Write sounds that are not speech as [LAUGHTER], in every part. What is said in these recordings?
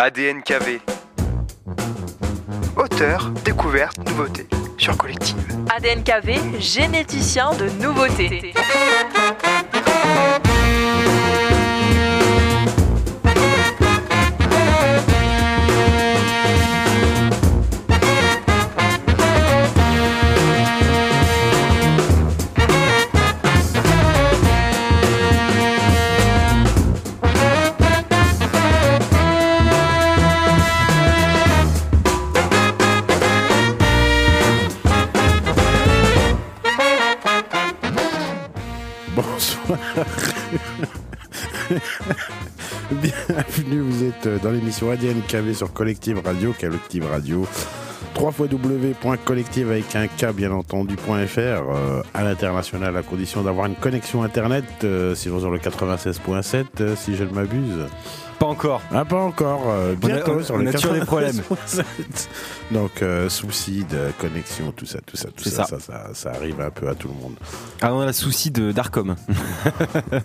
ADNKV. Auteur, découverte, nouveauté sur Collective. ADNKV, généticien de nouveautés. Bienvenue, vous êtes dans l'émission ADN KV sur Collective Radio, Collective Radio. 3 www.collective avec un K bien entendu .fr euh, à l'international à condition d'avoir une connexion internet euh, sinon sur le 96.7 euh, si je ne m'abuse. Pas encore. Ah pas encore, euh, bientôt on a- sur on le a toujours des problèmes. 96.7. Donc euh, soucis de connexion, tout ça, tout ça, tout ça ça. ça, ça, ça arrive un peu à tout le monde. Ah, on a le souci de d'Arcom.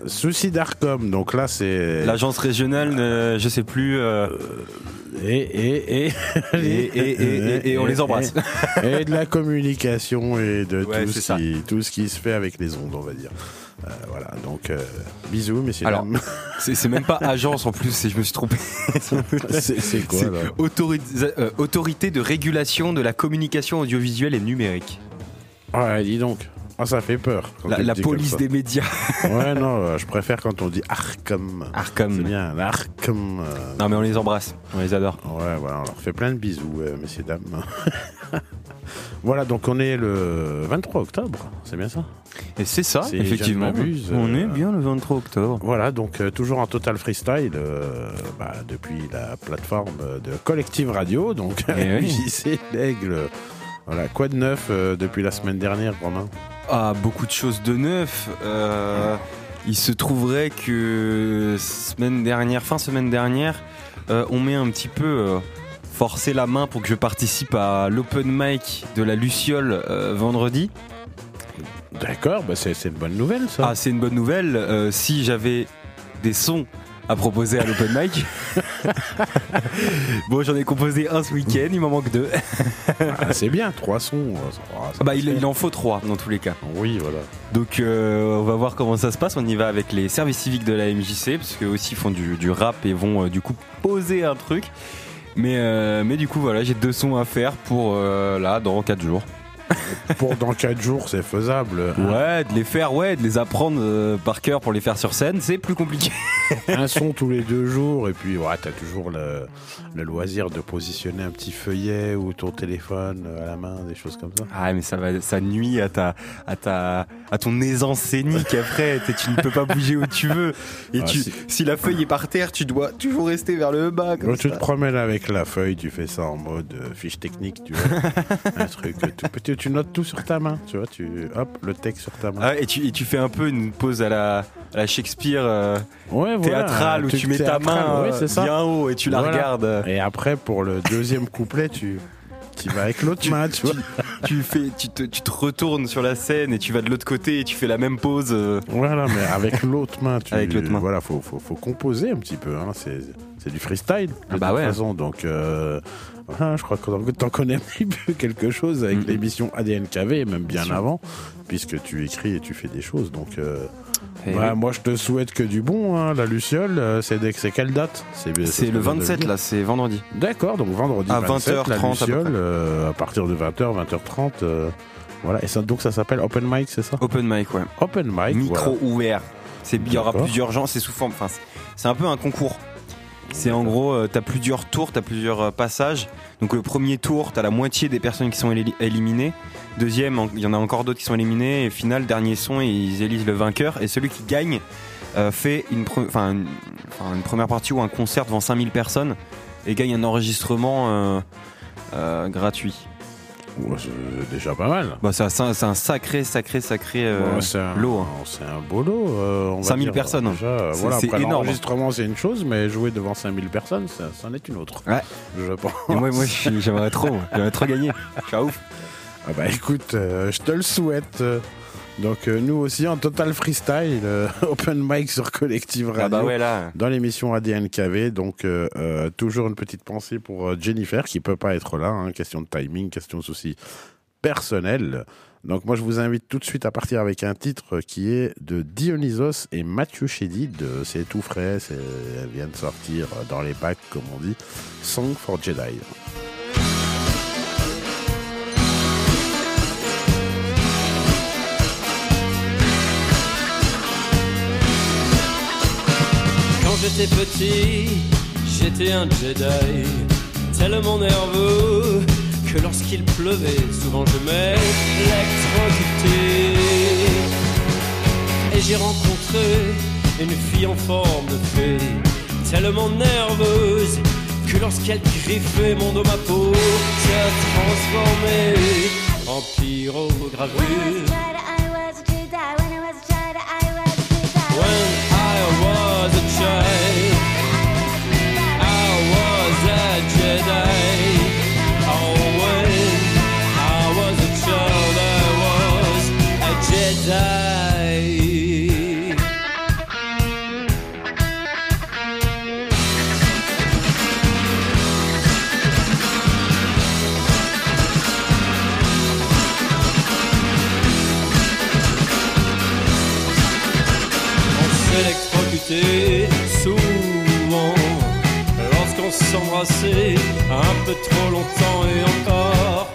Soucis d'Arcom, donc là c'est L'agence régionale, euh, je sais plus. euh, et et et et, et, et, on les embrasse. et, de la communication et de Ouais, tout, ce qui, tout ce qui se fait avec les ondes, on va dire. Euh, voilà, donc euh, bisous, messieurs. Alors, dames. [LAUGHS] C'est c'est même pas agence en plus, c'est- je me suis trompé. [LAUGHS] c'est c'est quoi C'est là euh, autorité de régulation de la communication audiovisuelle et numérique. Ouais, dis donc. Ah, ça fait peur. La, police des médias. [LAUGHS] Ouais, non, je préfère quand on dit Arkham. C'est Arcom. bien, l'Arkham. euh, Non mais on les embrasse, on les adore. Ouais, voilà, on leur fait plein de bisous, euh, messieurs, dames. Voilà, donc on est le 23 octobre, c'est bien ça? Et c'est ça, Si effectivement. on euh, est bien le 23 octobre. Voilà, donc euh, toujours en total freestyle euh, bah, depuis la plateforme de Collective Radio, donc Eh. [LAUGHS] JC l'aigle. Voilà, quoi de neuf euh, depuis la semaine dernière, Romain? Ah, beaucoup de choses de neuf. Euh, il se trouverait que semaine dernière, fin semaine dernière, euh, on met un petit peu euh, forcé la main pour que je participe à l'open mic de la Luciole euh, vendredi. D'accord, bah c'est c'est une bonne nouvelle ça. Ah, c'est une bonne nouvelle. Euh, si j'avais des sons à proposer à l'open mic. [LAUGHS] bon, j'en ai composé un ce week-end, il m'en manque deux. Ah, c'est bien, trois sons. ça- ah, Ah bah, il, en faut trois dans tous les cas. Oui, voilà. Donc euh, on va voir comment ça se passe. On y va avec les services civiques de la MJC parce qu'eux aussi font du, du rap et vont euh, du coup poser un truc. Mais, euh, mais du coup voilà, j'ai deux sons à faire pour euh, là dans 4 jours. Pour dans quatre jours, c'est faisable. Ouais, de les faire, ouais, de les apprendre euh, par cœur pour les faire sur scène, c'est plus compliqué. [LAUGHS] un son tous les [LAUGHS] deux jours et puis ouais, t'as toujours le, le loisir de positionner un petit feuillet ou ton téléphone à la main, des choses comme ça. Ah mais ça va, ça nuit à ta, à ta, à ton aisance scénique après. [LAUGHS] Tu ne peux pas bouger où tu veux. Et Ah, tu, si. si la feuille est par terre, tu dois toujours rester vers le bas. Comme Quand tu ça. te promènes avec la feuille, tu fais ça en mode euh, fiche technique, tu vois. un truc tout petit, tu notes tout sur ta main, tu vois, tu hop, le texte sur ta main. Ah, et, tu, et tu fais un peu une pause à la, à la Shakespeare. euh, ouais, théâtrale où tu mets ta main ouais, euh, bien haut et tu la Voilà. regardes. Et après pour le deuxième couplet, tu tu vas avec l'autre main, tu vois. tu, fais, tu, te, tu te retournes sur la scène et tu vas de l'autre côté et tu fais la même pause. euh. Voilà, mais avec l'autre main, tu Avec l'autre main. Voilà, faut, faut, faut composer un petit peu. Hein. C'est, c'est du freestyle. De Ah bah toute ouais. façon, donc euh, voilà, je crois que t'en- connais un petit peu quelque chose avec Mhm. l'émission ADNKV, même bien avant, puisque tu écris et tu fais des choses. Donc, euh, Et bah, moi, je te souhaite que du bon. Hein. La Luciole, euh, c'est, quelle date? C'est, c'est ce le que je viens de 27 dire. là, c'est vendredi. D'accord, donc vendredi À 27, 20h30 la Luciole, euh, à partir de 20h, 20h30. euh, voilà, et ça, donc ça s'appelle Open Mic, c'est ça? Open mic, ouais. Open Mic. Micro ouvert. Il y aura plusieurs gens, c'est sous forme. Enfin, c'est un peu un concours. C'est en gros, euh, t'as plusieurs tours, t'as plusieurs euh, passages. Donc le premier tour, t'as la moitié des personnes qui sont éli- éliminées. Deuxième, il y en a encore d'autres qui sont éliminés. Et final, dernier son, ils élisent le vainqueur. Et celui qui gagne euh, fait une, une, première partie ou un concert devant 5000 personnes et gagne un enregistrement gratuit. Ouais, c'est déjà pas mal. Bah, c'est un, c'est un sacré, sacré, sacré euh, c'est un, lot. hein. C'est un beau lot. euh, on va 5000 dire, personnes. Déjà, euh, C'est- voilà, c'est après, énorme. L'enregistrement, c'est une chose, mais jouer devant 5000 personnes, ça, c'en est une autre. Ouais. Je pense. Et moi, moi je suis- j'aimerais trop, moi. j'aimerais trop gagner. Je suis à ouf. Ah bah écoute, euh, je te le souhaite. Donc euh, nous aussi en total freestyle, euh, [LAUGHS] open mic sur Collective Radio. Ah bah ouais, là. Dans l'émission ADNKV, donc euh, toujours une petite pensée pour Jennifer qui peut pas être là, hein, question de timing, question de soucis personnels. Donc moi je vous invite tout de suite à partir avec un titre qui est de Dionysos et Mathieu Chédid. C'est tout frais, elle vient de sortir dans les bacs comme on dit. Song for Jedi. J'étais petit, j'étais un Jedi, tellement nerveux que lorsqu'il pleuvait, souvent je m'électrocutais. Et j'ai rencontré une fille en forme de fée, tellement nerveuse que lorsqu'elle griffait mon dos, ma peau se transformait en pyrogravure. When trop longtemps et encore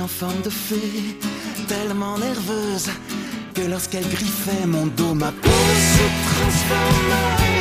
en forme de fée, tellement nerveuse que lorsqu'elle griffait mon dos, ma peau se transformait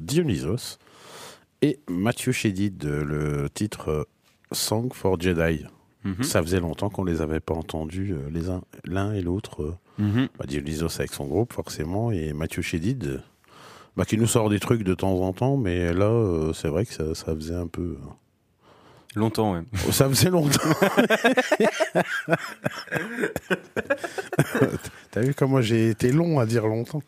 Dionysos et Mathieu Chédid, le titre euh, Song for Jedi. Mhm. Ça faisait longtemps qu'on les avait pas entendus euh, les uns l'un et l'autre. euh. Mhm. Bah, Dionysos avec son groupe forcément et Mathieu Chédid euh, bah, qui nous sort des trucs de temps en temps, mais là euh, c'est vrai que ça, ça faisait un peu. Longtemps, ouais. Oh, Ça faisait longtemps. [LAUGHS] T'as vu comment j'ai été long à dire longtemps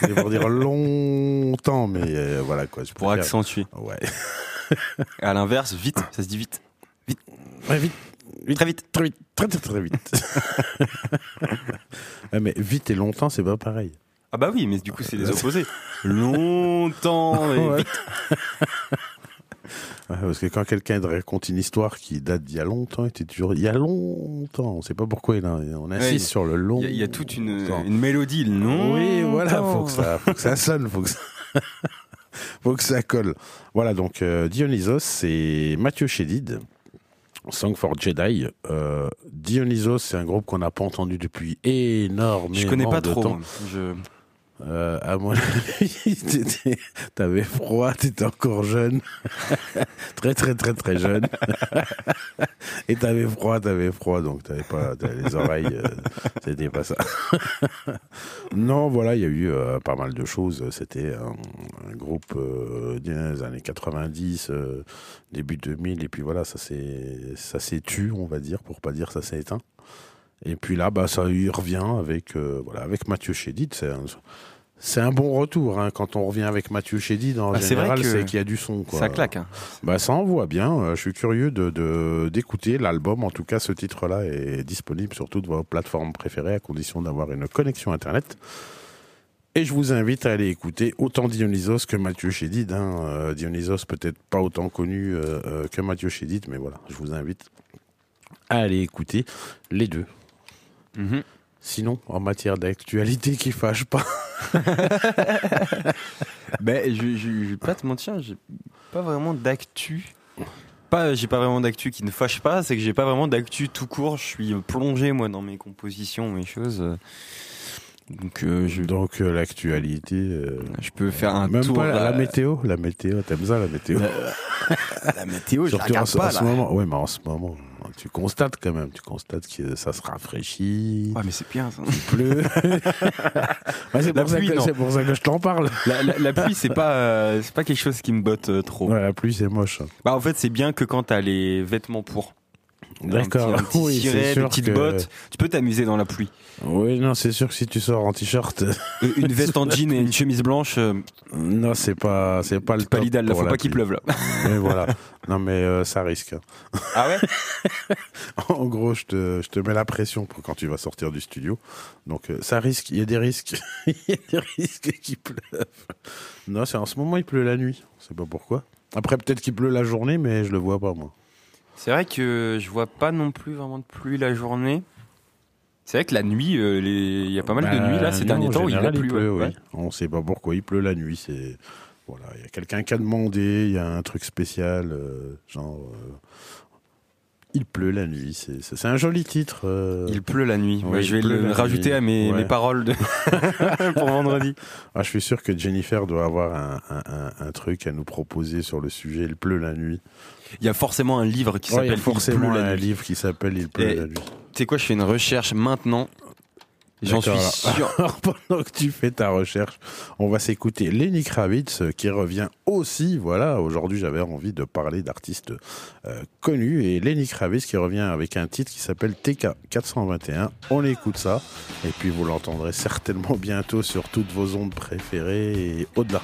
C'est pour dire longtemps, mais euh, voilà quoi. Je Pour préfère- accentuer. Ouais. [LAUGHS] À l'inverse, vite, ça se dit vite. Ouais, vite. Vite, Très vite. Très vite. Très très très vite. [LAUGHS] Ouais, mais vite et longtemps, c'est pas pareil. Ah bah oui, mais du coup, c'est les opposés. Longtemps et vite. Ouais, parce que quand quelqu'un te raconte une histoire qui date d'il y a longtemps, il était toujours il y a longtemps. On sait pas pourquoi il a- on insiste Ouais, sur le long. Il y, a- il y a toute une, mélodie. Non. Oui, voilà, faut que ça, faut que ça sonne, faut que ça, [LAUGHS] faut que ça colle. Voilà, donc euh, Dionysos, c'est Mathieu Chédid, Song for Jedi. Euh, Dionysos, c'est un groupe qu'on n'a pas entendu depuis énormément Je connais pas de trop. temps. moi. Je... À mon avis, t'avais froid, t'étais encore jeune, [LAUGHS] très très très très jeune, [LAUGHS] et t'avais froid, t'avais froid, donc t'avais pas les oreilles, euh, c'était pas ça. [LAUGHS] non, voilà, il y a eu euh, pas mal de choses. C'était un, groupe euh, des années 90, euh, début 2000, et puis voilà, ça s'est ça s'est tu, on va dire, pour pas dire ça s'est éteint. Et puis là, bah, ça y revient avec, voilà, avec Mathieu Chédid. C'est un bon retour. Hein. Quand on revient avec Mathieu Chédid, en Ah, général, c'est qu'il y a du son. Quoi. Ça claque. hein. Bah, ça envoie bien. Euh, Je suis curieux de, de- d'écouter l'album. En tout cas, ce titre-là est disponible sur toutes vos plateformes préférées à condition d'avoir une connexion Internet. Et je vous invite à aller écouter autant Dionysos que Mathieu Chédid. Hein. Euh, Dionysos peut-être pas autant connu euh, que Mathieu Chédid, mais voilà, je vous invite à aller écouter les deux. Mhm. Sinon, en matière d'actualité qui fâche pas, [LAUGHS] Ben, je, je, je vais pas te mentir, j'ai pas vraiment d'actu. Pas, j'ai pas vraiment d'actu qui ne fâche pas, c'est que j'ai pas vraiment d'actu tout court. Je suis plongé moi dans mes compositions, mes choses. Donc euh, je, donc euh, l'actualité. euh, je peux faire un même tour. pas la, la météo, la météo, t'aimes ça la météo? [LAUGHS] La météo, je la en, regarde ce- pas en ce là. moment. Oui, mais en ce moment, tu constates quand même, tu constates que ça se rafraîchit, Ouais, mais c'est bien ça. il pleut. [LAUGHS] [LAUGHS] Ouais, c'est pour, ça que- non. c'est pour ça que je t'en parle. La, la- la pluie, c'est pas, euh, c'est pas quelque chose qui me botte euh, trop. Ouais, la pluie, c'est moche. Bah en fait, c'est bien que quand t'as les vêtements pour. D'accord. Un petit, un [LAUGHS] petit Oui, c'est ciré, des sûr petites que- bottes. Tu peux t'amuser dans la pluie. Oui, non, c'est sûr que si tu sors en t-shirt, Euh, Une veste en jean et une chemise blanche, euh, [LAUGHS] non, c'est pas, c'est pas le pas l'idéal. Là, faut pas qu'il pleuve là. [LAUGHS] Mais voilà. Non, mais euh, ça risque. Ah ouais En gros, je te, je te mets la pression pour quand tu vas sortir du studio. Donc, euh, ça risque, il y a des risques. il y a des risques qu'il pleuve. Non, c'est en ce moment, il pleut la nuit. Je sais pas pourquoi. Après, peut-être qu'il pleut la journée, mais je le vois pas, moi. C'est vrai que je vois pas non plus vraiment de pluie la journée. C'est vrai que la nuit, euh, les- il y a pas mal de Bah, nuits là ces non, derniers temps où il a plu. pleut, ouais. oui. On sait pas pourquoi il pleut la nuit. C'est voilà, il y a quelqu'un qui a demandé, il y a un truc spécial, euh, genre euh, il pleut la nuit. C'est un joli titre. euh. Il pleut la nuit. Ouais, je vais le rajouter nuit. à mes, Ouais. mes paroles de... [LAUGHS] pour vendredi. Ah, je suis sûr que Jennifer doit avoir un, un- un- un truc à nous proposer sur le sujet. Il pleut la nuit. Il y a forcément un livre qui s'appelle Il pleut la un livre qui s'appelle Il pleut Et- la nuit. Tu sais quoi, je fais une recherche maintenant. J'en suis sûr. [LAUGHS] Alors, pendant que tu fais ta recherche, on va s'écouter Lenny Kravitz euh, qui revient aussi. Voilà, aujourd'hui j'avais envie de parler d'artistes euh, connus et Lenny Kravitz qui revient avec un titre qui s'appelle TK 421. On écoute ça et puis vous l'entendrez certainement bientôt sur toutes vos ondes préférées et au-delà.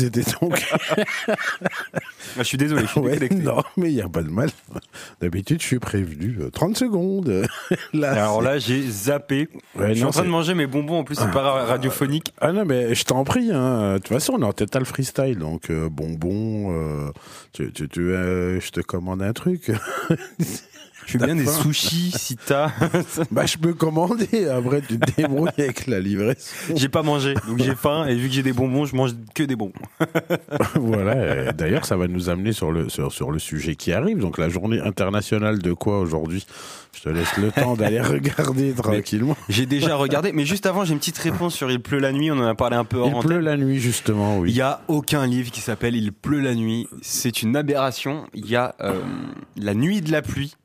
C'était donc. [LAUGHS] Ah, je suis désolé, je suis Ouais, non, mais il n'y a pas de mal. D'habitude, je suis prévenu. euh, 30 secondes. [LAUGHS] Là, Alors là, j'ai zappé. Ouais, je suis non, en train de manger mes bonbons, en plus, c'est pas ra- radiophonique. Ah non, mais je t'en prie. Hein. De toute façon, on est en total freestyle. Donc, euh, bonbon, euh, tu, tu, tu, euh, je te commande un truc. [LAUGHS] Je veux bien des sushis si t'as. [LAUGHS] bah, je peux commander. Après, tu te débrouilles avec la livraison. j'ai pas mangé, donc j'ai faim, et vu que j'ai des bonbons, je mange que des bonbons. [LAUGHS] voilà. D'ailleurs, ça va nous amener sur le, sur, sur le sujet qui arrive. Donc, la journée internationale de quoi aujourd'hui? Je te laisse le temps d'aller regarder [LAUGHS] tranquillement. J'ai déjà regardé, mais juste avant, j'ai une petite réponse sur Il pleut la nuit, on en a parlé un peu hors Il pleut la nuit, justement, Il oui. y a aucun livre qui s'appelle Il pleut la nuit. C'est une aberration. Il y a euh, La nuit de la pluie.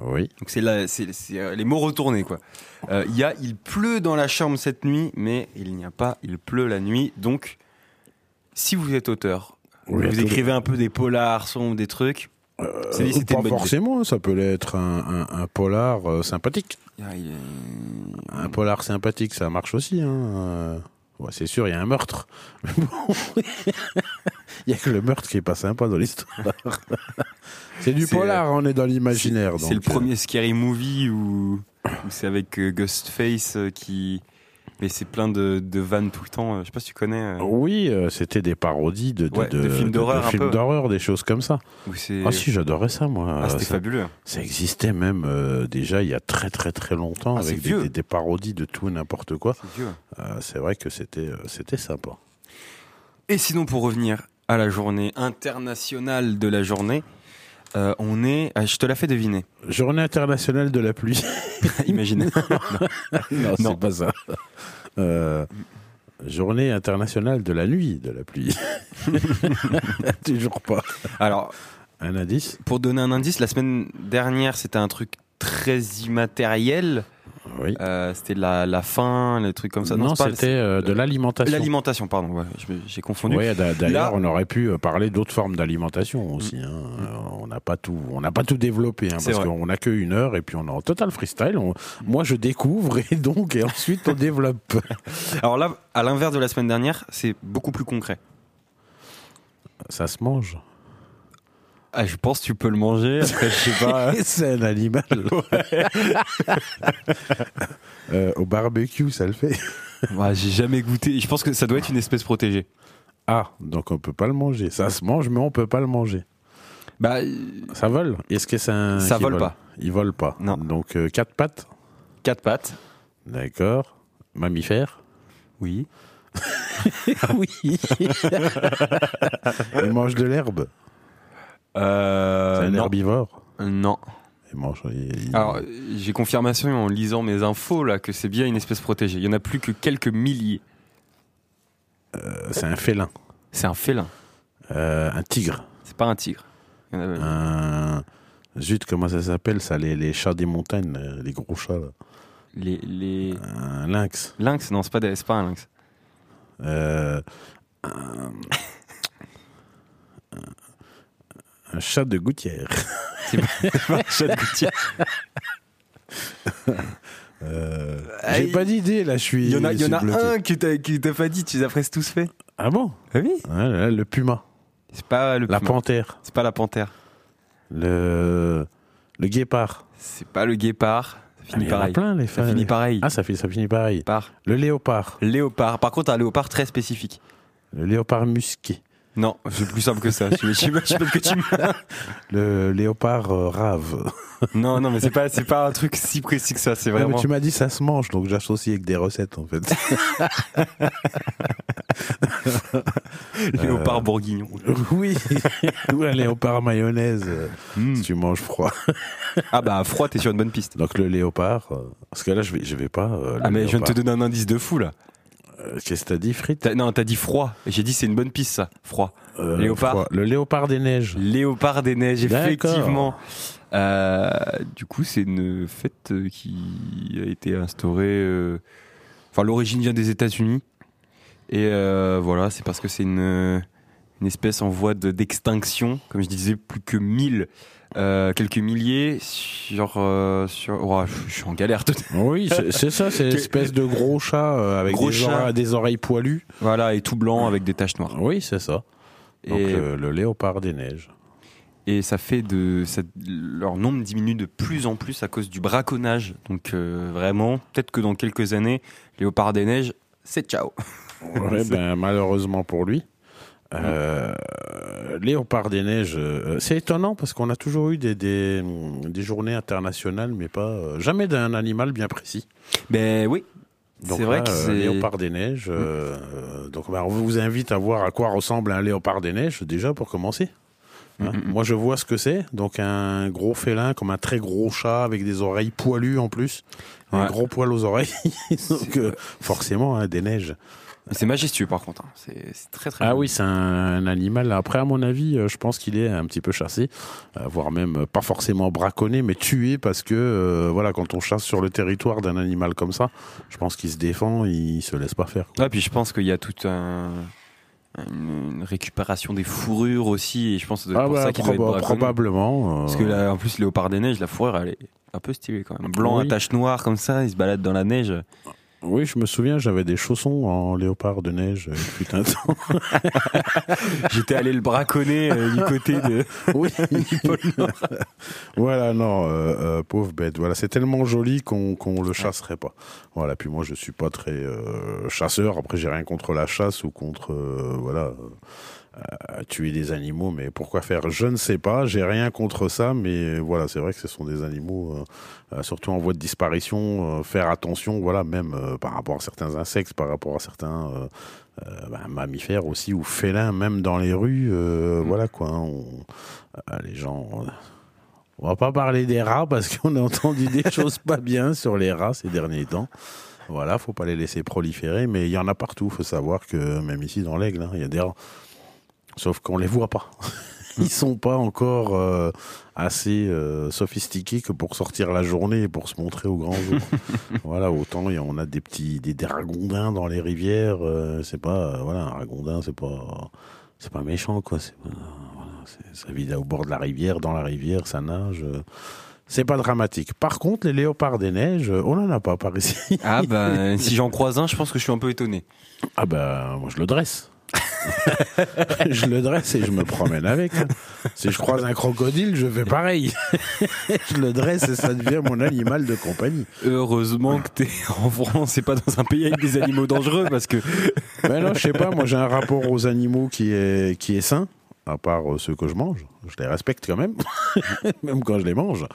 Oui. Donc c'est euh, les mots retournés quoi. Euh, Il y a Il pleut dans la chambre cette nuit, mais il n'y a pas Il pleut la nuit. Donc, si vous êtes auteur, Oui, vous écrivez un peu des polars, sombres, des trucs. c'est dit, Euh, c'était pas idée. forcément, ça peut être un, un- un polar euh, sympathique. Il Un polar sympathique, ça marche aussi. Hein. Ouais, c'est sûr, il y a un meurtre. [LAUGHS] Mais bon, [LAUGHS] Il y a que le meurtre qui est pas sympa dans l'histoire. [LAUGHS] c'est du C'est, polar, on est dans l'imaginaire. C'est le donc, euh, premier scary movie où, où c'est avec euh, Ghostface euh, qui. Mais c'est plein de, de vannes tout le temps. euh, Je sais pas si tu connais. euh, Oui, euh, c'était des parodies de, de, Ouais, de films d'horreur films des choses comme ça. Ah si, j'adorais ça, moi. Ah, c'était fabuleux. ça existait même euh, déjà il y a très très très longtemps Ah, avec des, des- des parodies de tout et n'importe quoi. C'est. Euh, vrai que c'était euh, c'était sympa. Et sinon, pour revenir à la journée internationale de la journée, euh, on est. ah, je te la fais deviner. Journée internationale de la pluie. [LAUGHS] Imagine. [LAUGHS] non, Non. c'est pas ça. Euh, journée internationale de la nuit de la pluie. [LAUGHS] Toujours pas. Alors, Un indice? pour donner un indice, la semaine dernière, c'était un truc très immatériel. Oui. Euh, c'était la, la faim, les trucs comme ça. non, c'était euh, de c'est- l'alimentation. L'alimentation, pardon. ouais, j'ai confondu. Oui, d'a- d'ailleurs, on aurait pu euh, parler d'autres formes d'alimentation aussi. hein. Euh, On n'a pas tout, on n'a pas tout développé hein, parce qu'on n'a qu'une heure et puis on est en total freestyle. On- moi, je découvre et donc et ensuite on développe. [LAUGHS] Alors là, à l'inverse de la semaine dernière, c'est beaucoup plus concret. Ça se mange. Ah, je pense que tu peux le manger. Après, je sais pas. [LAUGHS] c'est un animal. [LAUGHS] Euh, au barbecue, ça le fait. [LAUGHS] Ouais, j'ai jamais goûté. Je pense que ça doit être une espèce protégée. Ah, donc on peut pas le manger. Ça se mange, mais on peut pas le manger. Bah, Ça vole Est-ce que c'est un Ça qui vole pas. Il vole pas. Non. Donc euh, quatre pattes. quatre pattes. D'accord. Mammifère. Oui. oui. il mange de l'herbe. Euh, c'est un non. herbivore. Non. Il mange. il- il- Alors, j'ai confirmation en lisant mes infos là que c'est bien une espèce protégée. Il y en a plus que quelques milliers. euh, c'est un félin. C'est un félin. Euh, un tigre. C'est pas un tigre. Il y en a- Un. Zut, comment ça s'appelle ça les, les chats des montagnes, les gros chats. là. Les, les Un lynx. lynx, non, c'est pas, des- pas un lynx. Euh, un... [LAUGHS] un chat de gouttière. [LAUGHS] C'est pas, un chat de gouttière. [LAUGHS] Euh, Ah, J'ai pas d'idée là, je suis. Il y en a, y en a un que t'as pas dit. Tu les as presque tous fait. Ah bon? Ah oui. Là, Le puma, C'est pas le la puma. panthère, C'est pas la panthère. le le guépard. C'est pas le guépard. Ça Ah, finit il y en a pareil. plein les Ça fins- finit pareil. Ah, ça, fait, ça finit pareil. Par Le léopard, léopard. Par contre, un léopard très spécifique. le léopard musqué, Non, c'est plus simple que ça. Quoi tu me- [LAUGHS] le léopard euh, rave. [LAUGHS] Non, non, mais c'est pas, c'est pas un truc si précis que ça. C'est Ouais, mais vraiment. tu m'as dit ça se mange, donc j'associe avec des recettes en fait. [LAUGHS] Léopard bourguignon. oui, ou un léopard mayonnaise euh, Mm. si tu manges froid. Ah bah froid, t'es sur une bonne piste. Donc le léopard, euh, parce que là je vais, je vais pas. euh, le Ah mais je viens de te léopard. donner un indice de fou là. Euh, Qu'est-ce que t'as dit, frites non, t'as dit froid. J'ai dit c'est une bonne piste ça. Froid. Euh, léopard. froid. Le léopard des neiges. Léopard des neiges, effectivement. Euh, du coup, c'est une fête euh, qui a été instaurée. Enfin, l'origine vient des États-Unis. Et voilà, c'est parce que c'est une, une espèce en voie de- d'extinction, comme je disais, plus que 1000, euh, quelques milliers sur... euh, sur oh, je suis en galère. tout- Oui, c'est ça, c'est [LAUGHS] l'espèce de gros chat euh, avec Gros des, chat. oreilles, des oreilles poilues. Voilà, et tout blanc avec des taches noires. Oui, c'est ça. Donc Et, le, le léopard des neiges. et ça fait de... ça- leur nombre diminue de plus en plus à cause du braconnage. Donc vraiment, peut-être que dans quelques années, Léopard des Neiges, c'est ciao. Ouais, [LAUGHS] ben, malheureusement pour lui. Euh, Léopard des neiges, euh, c'est étonnant parce qu'on a toujours eu des, des, des journées internationales, mais pas euh, jamais d'un animal bien précis. Ben oui, Donc c'est vrai que c'est... léopard des neiges. euh, donc ben, on vous invite à voir à quoi ressemble un léopard des neiges déjà pour commencer. Hein. Mhm. Moi je vois ce que c'est. Donc un gros félin comme un très gros chat avec des oreilles poilues en plus, un gros poil aux oreilles. [LAUGHS] donc forcément hein, des neiges. C'est majestueux par contre. hein. C'est très très Ah oui, c'est un, un animal. Après, à mon avis, euh, je pense qu'il est un petit peu chassé, euh, voire même euh, pas forcément braconné, mais tué parce que euh, voilà, quand on chasse sur le territoire d'un animal comme ça, je pense qu'il se défend, il se laisse pas faire. quoi. Ouais, puis je pense qu'il y a toute un- une, récupération des fourrures aussi, et je pense que c'est Ah pour bah, ça qu'il doit être proba- probablement. euh, Parce que là, en plus, Léopard des Neiges, la fourrure, elle est un peu stylée quand même. Blanc Oui. à taches noires comme ça, il se balade dans la neige. Oui, je me souviens, j'avais des chaussons en léopard de neige. euh, un temps. [LAUGHS] J'étais allé le braconner euh, du côté de. [LAUGHS] oui. voilà, non, euh, euh, pauvre bête. Voilà, c'est tellement joli qu'on qu'on le chasserait pas. Voilà, puis moi je suis pas très euh, chasseur. Après, j'ai rien contre la chasse ou contre euh, voilà euh, tuer des animaux, mais pourquoi faire? Je ne sais pas. J'ai rien contre ça, mais voilà, c'est vrai que ce sont des animaux, euh, euh, surtout en voie de disparition. euh, faire attention, voilà, même euh, par rapport à certains insectes, par rapport à certains bah, mammifères aussi ou félins, même dans les rues. euh, Voilà quoi. hein, on- les gens. euh, on va pas parler des rats parce qu'on a entendu des [LAUGHS] choses pas bien sur les rats ces derniers temps. Voilà, faut pas les laisser proliférer, mais il y en a partout. Faut savoir que même ici dans l'aigle, hein, il y a des rats. Sauf qu'on les voit pas. [LAUGHS] Ils sont pas encore euh, assez euh, sophistiqués que pour sortir la journée et pour se montrer au grand jour. [LAUGHS] voilà, autant il y a- on a des petits des, des ragondins dans les rivières. euh, c'est pas voilà un ragondin, c'est pas c'est pas méchant quoi. C'est voilà, ça vit au bord de la rivière, dans la rivière, ça nage. c'est pas dramatique. Par contre, les léopards des neiges, on en a pas par ici. Ah ben, [LAUGHS] si j'en croise un, je pense que je suis un peu étonné. Ah ben, moi je le dresse. [LAUGHS] je le dresse et je me promène avec. hein. Si je croise un crocodile, je fais pareil. [LAUGHS] je le dresse et ça devient mon animal de compagnie. Heureusement que t'es [LAUGHS] en France et pas dans un pays avec des animaux dangereux parce que. Mais non, je sais pas, moi j'ai un rapport aux animaux qui est, qui est sain, à part euh, ceux que je mange. Je les respecte quand même, [LAUGHS] même quand je les mange.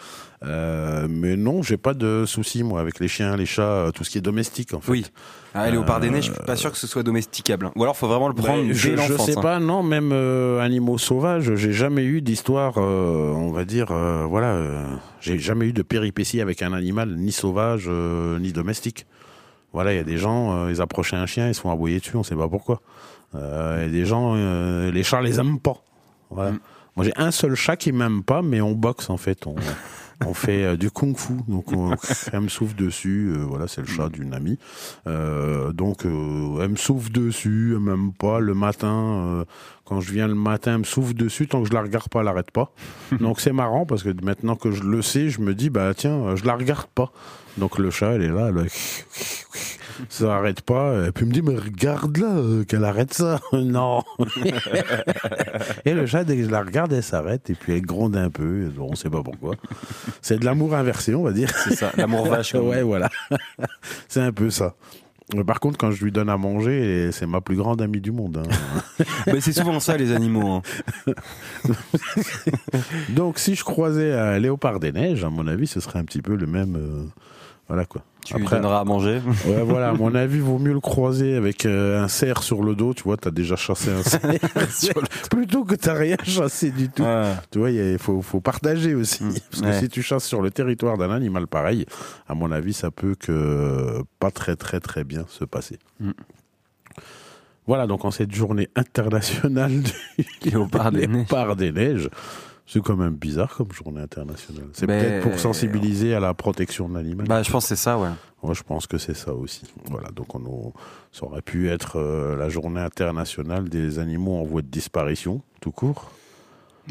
Euh, mais non, j'ai pas de soucis moi avec les chiens, les chats, euh, tout ce qui est domestique en fait. Oui. Ah, Léopard des Neiges, je suis pas sûr que ce soit domesticable. hein. Ou alors, faut vraiment le prendre Ben, dès je, je l'enfance. sais hein. pas, non, même euh, animaux sauvages, j'ai jamais eu d'histoire, euh, on va dire, voilà, j'ai jamais eu de péripéties avec un animal, ni sauvage, ni domestique. Voilà, il y a des gens, ils approchaient un chien, ils se font aboyer dessus, on sait pas pourquoi. Euh, a des gens, euh, les chats les aiment pas. Voilà. Mm. Moi j'ai un seul chat qui m'aime pas, mais on boxe en fait. On, [LAUGHS] on fait euh, du kung-fu, donc on, [LAUGHS] elle me souffle dessus. euh, voilà, c'est le chat d'une amie. Donc elle me souffle dessus, elle m'aime pas. Le matin, quand je viens le matin, elle me souffle dessus. Tant que je la regarde pas, elle arrête pas. [LAUGHS] donc c'est marrant parce que maintenant que je le sais, je me dis bah tiens, je la regarde pas. Donc le chat, elle est là, elle ça arrête pas. Et puis il me dit mais regarde là, euh, qu'elle arrête ça. [LAUGHS] non. [LAUGHS] et le chat, dès que je la regarde, elle s'arrête et puis elle gronde un peu. On sait pas pourquoi. C'est de l'amour inversé, on va dire. C'est ça, l'amour vache. ouais, voilà. [LAUGHS] c'est un peu ça. Mais par contre, quand je lui donne à manger, c'est ma plus grande amie du monde. hein. Mais c'est souvent ça, les animaux. hein. Donc, si je croisais un léopard des neiges, à mon avis, ce serait un petit peu le même. euh, voilà quoi. Tu lui Après- donneras à manger. Ouais, [LAUGHS] voilà, à mon avis, vaut mieux le croiser avec euh, un cerf sur le dos. Tu vois, t'as déjà chassé un cerf. [LAUGHS] [LAUGHS] Plutôt que t'as rien chassé du tout. Ouais. Tu vois, il faut, faut partager aussi. Mm. Parce que Ouais. si tu chasses sur le territoire d'un animal pareil, à mon avis, ça peut que pas très très très bien se passer. Mm. Voilà, donc en cette journée internationale du Léopard des des neiges, C'est quand même bizarre comme journée internationale. C'est peut-être pour sensibiliser à la protection de l'animal. Bah, je pense que c'est ça, ouais. Moi, je pense que c'est ça aussi. Voilà, donc on, ça aurait pu être euh, la journée internationale des animaux en voie de disparition, tout court.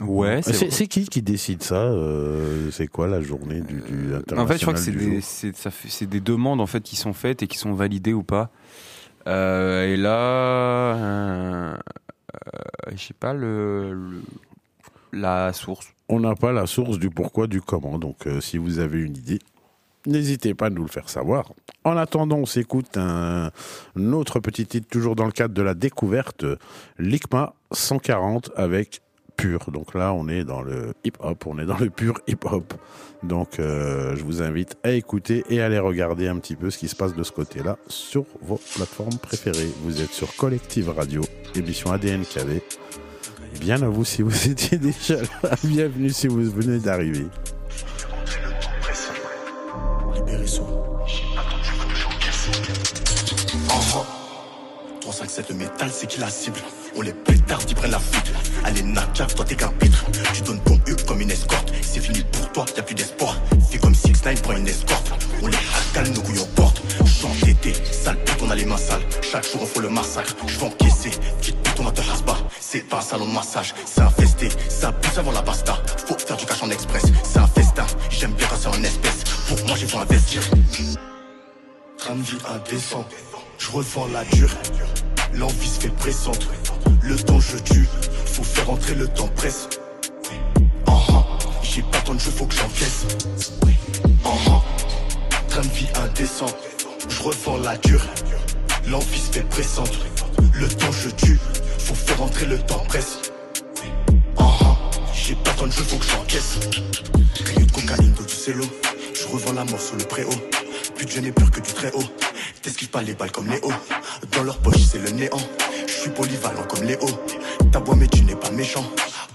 Ouais, C'est c'est qui qui décide ça euh, C'est quoi la journée du, du international En fait, je crois que c'est des, jour c'est- ça fait- c'est des demandes en fait qui sont faites et qui sont validées ou pas. Euh, et là, euh, euh, je sais pas le, le- la source. On n'a pas la source du pourquoi, du comment. Donc, euh, si vous avez une idée, n'hésitez pas à nous le faire savoir. En attendant, on s'écoute un, autre petit titre, toujours dans le cadre de la découverte, l'ICMA 140 avec Pur. Donc là, on est dans le hip-hop, on est dans le pur hip-hop. Donc, euh, je vous invite à écouter et à aller regarder un petit peu ce qui se passe de ce côté-là sur vos plateformes préférées. Vous êtes sur Collective Radio, émission ADN KV. Bien à vous si vous [LAUGHS] étiez déjà là. Bienvenue si vous venez d'arriver. Libéré son. Enfant. 357 le métal c'est qui la cible? On les pétards qui prennent la fuite. Allez Nadja toi t'es qu'un pitre. Tu donnes ton huc comme une escorte. C'est fini pour toi y'a plus d'espoir. Fais comme 6 9 prends une escorte. On les hackale nos couilles en porte. Je suis entêté, sale pute on a les mains sales. Chaque jour on fait le massacre. Je vais encaisser, petite pute on va te rasbar C'est pas un salon de massage, c'est infesté Ça pousse avant la basta Faut faire du cash en express C'est un festin, j'aime bien quand en espèces Pour moi j'ai faut investir Train de vie indécent, je revends la dure. L'envie se fait pressante, le temps je tue. Faut faire entrer le temps presse. Ah, ah, J'ai pas tant de jeu, faut que j'encaisse. Ah, ah. Train de vie indécent, je revends la dure. L'envie se fait pressante, le temps je tue. Faut faire entrer le temps presse. Ah. J'ai pas tant de jeu, faut que j'encaisse. Grille de cocaïne, d'eau du cello. Je revends la mort sur le préau. Plus je n'ai peur que du très haut. T'esquives pas les balles comme Léo. Dans leur poche, c'est le néant. Je suis polyvalent comme Léo. Beau, mais tu n'es pas méchant.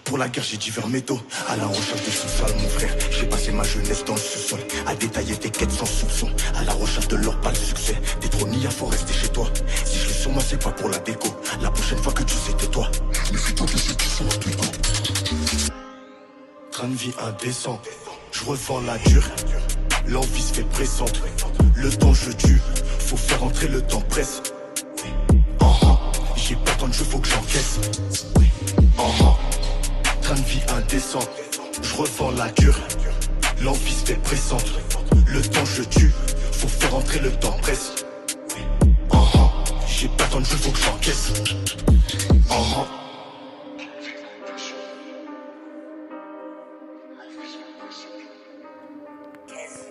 Pour la guerre, j'ai divers métaux. À la recherche de sous-sol, mon frère. J'ai passé ma jeunesse dans le sous-sol. À détailler tes quêtes sans soupçon. À la recherche de l'or, pas le succès. T'es trop nia, faut rester chez toi. Si je l'ai sur moi, c'est pas pour la déco. La prochaine fois que tu sais, tais-toi. Méfie-toi de ceux qui sont à tout Train de vie indécent. Je revends la dure. L'envie se fait pressante. Le temps je tue. Faut faire entrer le temps presse. Ah, ah. J'ai pas tant de jeu, faut que j'encaisse. Ah. Train de vie indécent. Je revends la dure. L'envie se fait pressante. Le temps je tue. Faut faire entrer le temps presse. Ah. J'ai pas tant de jeu, faut que j'encaisse. Ah.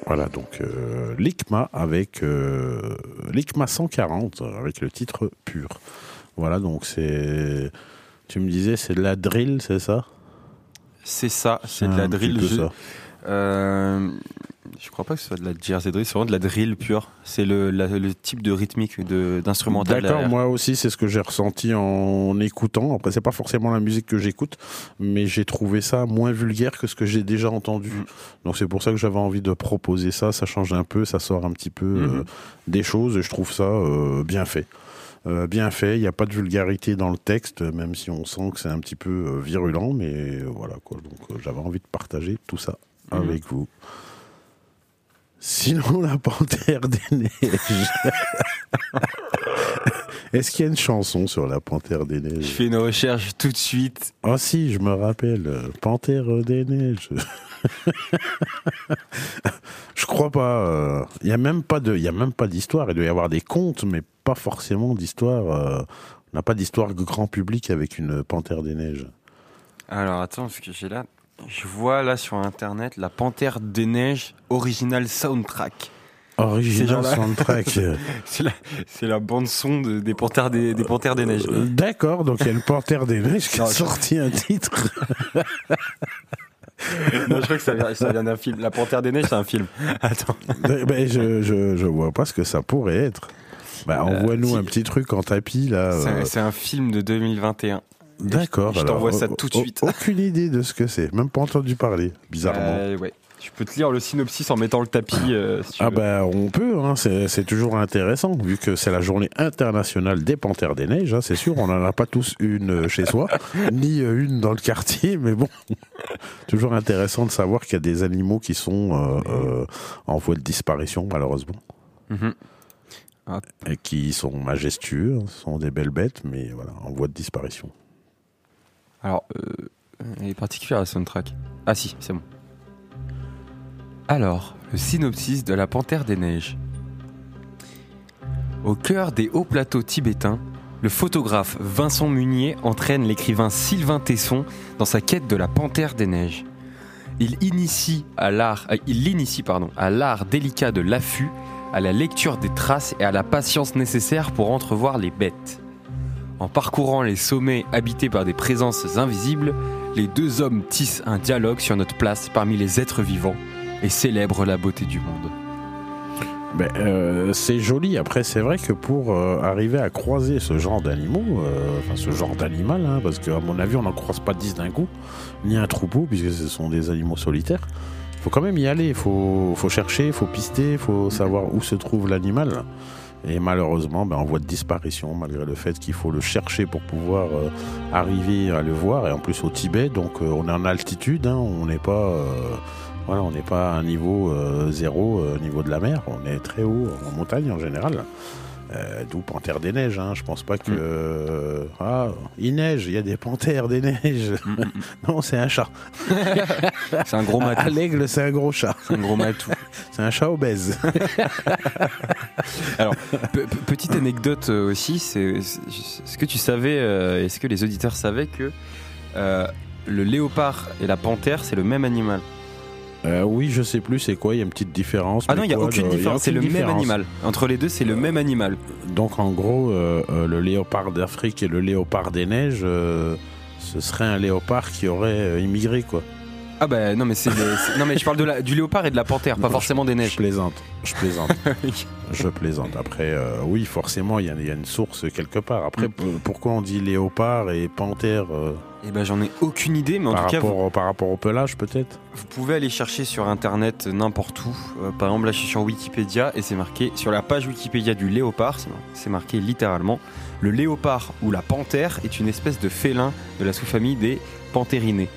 Voilà, donc euh, l'ICMA avec euh, l'ICMA 140 avec le titre pur. Voilà, donc c'est. Tu me disais, c'est de la drill, c'est ça? C'est ça, c'est de la drill. Je, euh, je crois pas que ce soit de la jersey drill, c'est vraiment de la drill pure. C'est le, type de rythmique de- d'instrumental. D'accord, moi aussi, c'est ce que j'ai ressenti en écoutant. Après, c'est pas forcément la musique que j'écoute, mais j'ai trouvé ça moins vulgaire que ce que j'ai déjà entendu. Donc, c'est pour ça que j'avais envie de proposer ça. Ça change un peu, ça sort un petit peu euh, Mhm. des choses, et je trouve ça euh, bien fait. Euh, bien fait, il n'y a pas de vulgarité dans le texte, même si on sent que c'est un petit peu euh, virulent, mais voilà quoi. Donc euh, j'avais envie de partager tout ça Mhm. avec vous. Sinon, la panthère des neiges. [LAUGHS] Est-ce qu'il y a une chanson sur la panthère des Je neiges fais une recherche tout de suite. Ah si, je me rappelle, euh, panthère des neiges. [LAUGHS] je crois pas. Il y a même pas de, il y a même pas d'histoire. Il doit y avoir des contes, mais pas forcément d'histoire. euh, on n'a pas d'histoire grand public avec une panthère des neiges. Alors attends, parce que j'ai là. Je vois là sur internet la Panthère des Neiges original soundtrack. Original soundtrack. Euh, [LAUGHS] C'est la, bande son de- des Panthères des, des Panthères des Neiges. Euh, D'accord, donc il y a une panthère des neiges qui a sorti un titre. [LAUGHS] non, je crois que ça vient, ça vient d'un film. La Panthère des Neiges, c'est un film. [LAUGHS] Attends. ben, je, je, je vois pas ce que ça pourrait être. Bah, envoie-nous si. un petit truc en tapis là. C'est euh, un- C'est un film de 2021. D'accord. je t'envoie ça tout de suite. Aucune idée de ce que c'est. Même pas entendu parler, bizarrement. Euh, ouais. Je peux te lire le synopsis en mettant le tapis. euh, si tu Ah veux. bah on peut, hein, c'est toujours intéressant, vu que c'est la journée internationale des panthères des neiges, hein, c'est sûr, on n'en a pas tous une euh, chez soi, [LAUGHS] ni euh, une dans le quartier, mais bon, [LAUGHS] toujours intéressant de savoir qu'il y a des animaux qui sont euh, en voie de disparition, malheureusement, Mhm. et qui sont majestueux, hein, sont des belles bêtes, mais voilà, en voie de disparition. Alors, euh, elle est particulière la soundtrack. Ah si, c'est bon. Alors, le synopsis de la Panthère des Neiges. Au cœur des hauts plateaux tibétains, le photographe Vincent Munier entraîne l'écrivain Sylvain Tesson dans sa quête de la Panthère des Neiges. Il initie à l'art, euh, l'initie à l'art délicat de l'affût, à la lecture des traces et à la patience nécessaire pour entrevoir les bêtes. En parcourant les sommets habités par des présences invisibles, les deux hommes tissent un dialogue sur notre place parmi les êtres vivants et célèbrent la beauté du monde. Ben, euh, c'est joli. Après, c'est vrai que pour euh, arriver à croiser ce genre d'animaux, euh, enfin ce genre d'animal, hein, parce qu'à mon avis, on n'en croise pas dix d'un coup, ni un troupeau, puisque ce sont des animaux solitaires. Il faut quand même y aller. Il faut, faut chercher, il faut pister, il faut savoir où se trouve l'animal. Et malheureusement, ben, en voie de disparition, malgré le fait qu'il faut le chercher pour pouvoir arriver à le voir, et en plus au Tibet, donc on est en altitude, hein, on n'est pas, voilà, on n'est pas à un niveau euh, zéro, euh, niveau de la mer, on est très haut en montagne en général. Euh, D'où Panthère des Neiges, hein. je pense pas que. Mm. euh, ah, il neige, il y a des panthères des neiges. [LAUGHS] non, c'est un chat. [LAUGHS] C'est un gros À matou. l'aigle, c'est un gros chat. C'est un gros matou. [LAUGHS] C'est un chat obèse. Alors, pe- pe- petite anecdote aussi, c'est est-ce que tu savais, est-ce que les auditeurs savaient que le léopard et la panthère, c'est le même animal Euh, oui, je sais plus c'est quoi, il y a une petite différence. Ah non, il n'y a aucune différence, c'est le même animal. Entre les deux, c'est le même animal. Donc en gros, euh, euh, le léopard d'Afrique et le léopard des neiges, euh, ce serait un léopard qui aurait euh, immigré quoi. Ah bah non mais c'est non mais je parle de la, du léopard et de la panthère, pas Non, forcément des Je neiges. plaisante, je plaisante, [LAUGHS] je plaisante. Après, euh, oui, forcément, il y, a- il y a une source quelque part. Après, Mm. pourquoi on dit léopard et panthère euh, Et ben j'en ai aucune idée, mais en par, tout cas vous, par rapport au pelage peut-être? Vous pouvez aller chercher sur internet n'importe où. Euh, par exemple là je suis sur Wikipédia et c'est marqué sur la page Wikipédia du léopard, c'est- c'est marqué littéralement le léopard ou la panthère est une espèce de félin de la sous-famille des panthérinés.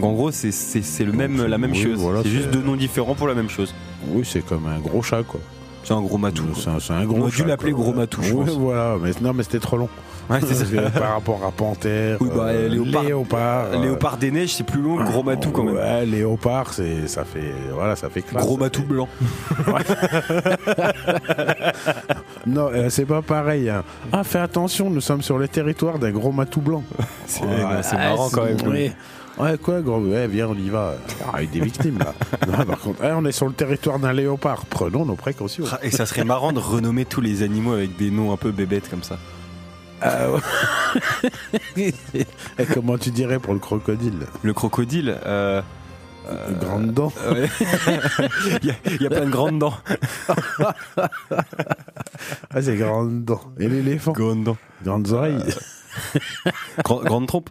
Donc en gros c'est- c'est c'est le même la même oui, chose. voilà, c'est juste deux noms différents pour la même chose. Oui, c'est comme un gros chat quoi. C'est un gros matou. quoi. C'est un, c'est un gros On aurait dû l'appeler gros matou, je pense. voilà, mais non, mais c'était trop long. Ouais, c'est ça. Parce [LAUGHS] que par rapport à panthère, Oui, bah, euh, léopard- léopard, euh, Léopard des neiges c'est plus long que gros matou quand même. Ouais, léopard, c'est ça fait voilà, ça fait classe. Gros Ça matou fait- blanc. [LAUGHS] Non, euh, c'est pas pareil. hein. Ah, fais attention, nous sommes sur le territoire d'un gros matou blanc. [LAUGHS] C'est Ouais, c'est ah, marrant quand même. Ouais, quoi, gros Ouais, viens, on y va. Ah, Avec des victimes, là. [LAUGHS] Non, par contre, ah, on est sur le territoire d'un léopard. Prenons nos précautions. Ah, Et ça serait marrant de renommer tous les animaux avec des noms un peu bébêtes comme ça. Ah, ouais. [LAUGHS] Et comment tu dirais pour le crocodile? Le crocodile, euh, Grande dent. [LAUGHS] il, y a, il y a plein de grandes dents. Ah, c'est grande dent. Et l'éléphant? Grandes dents. Grandes oreilles. Grand- grande trompe.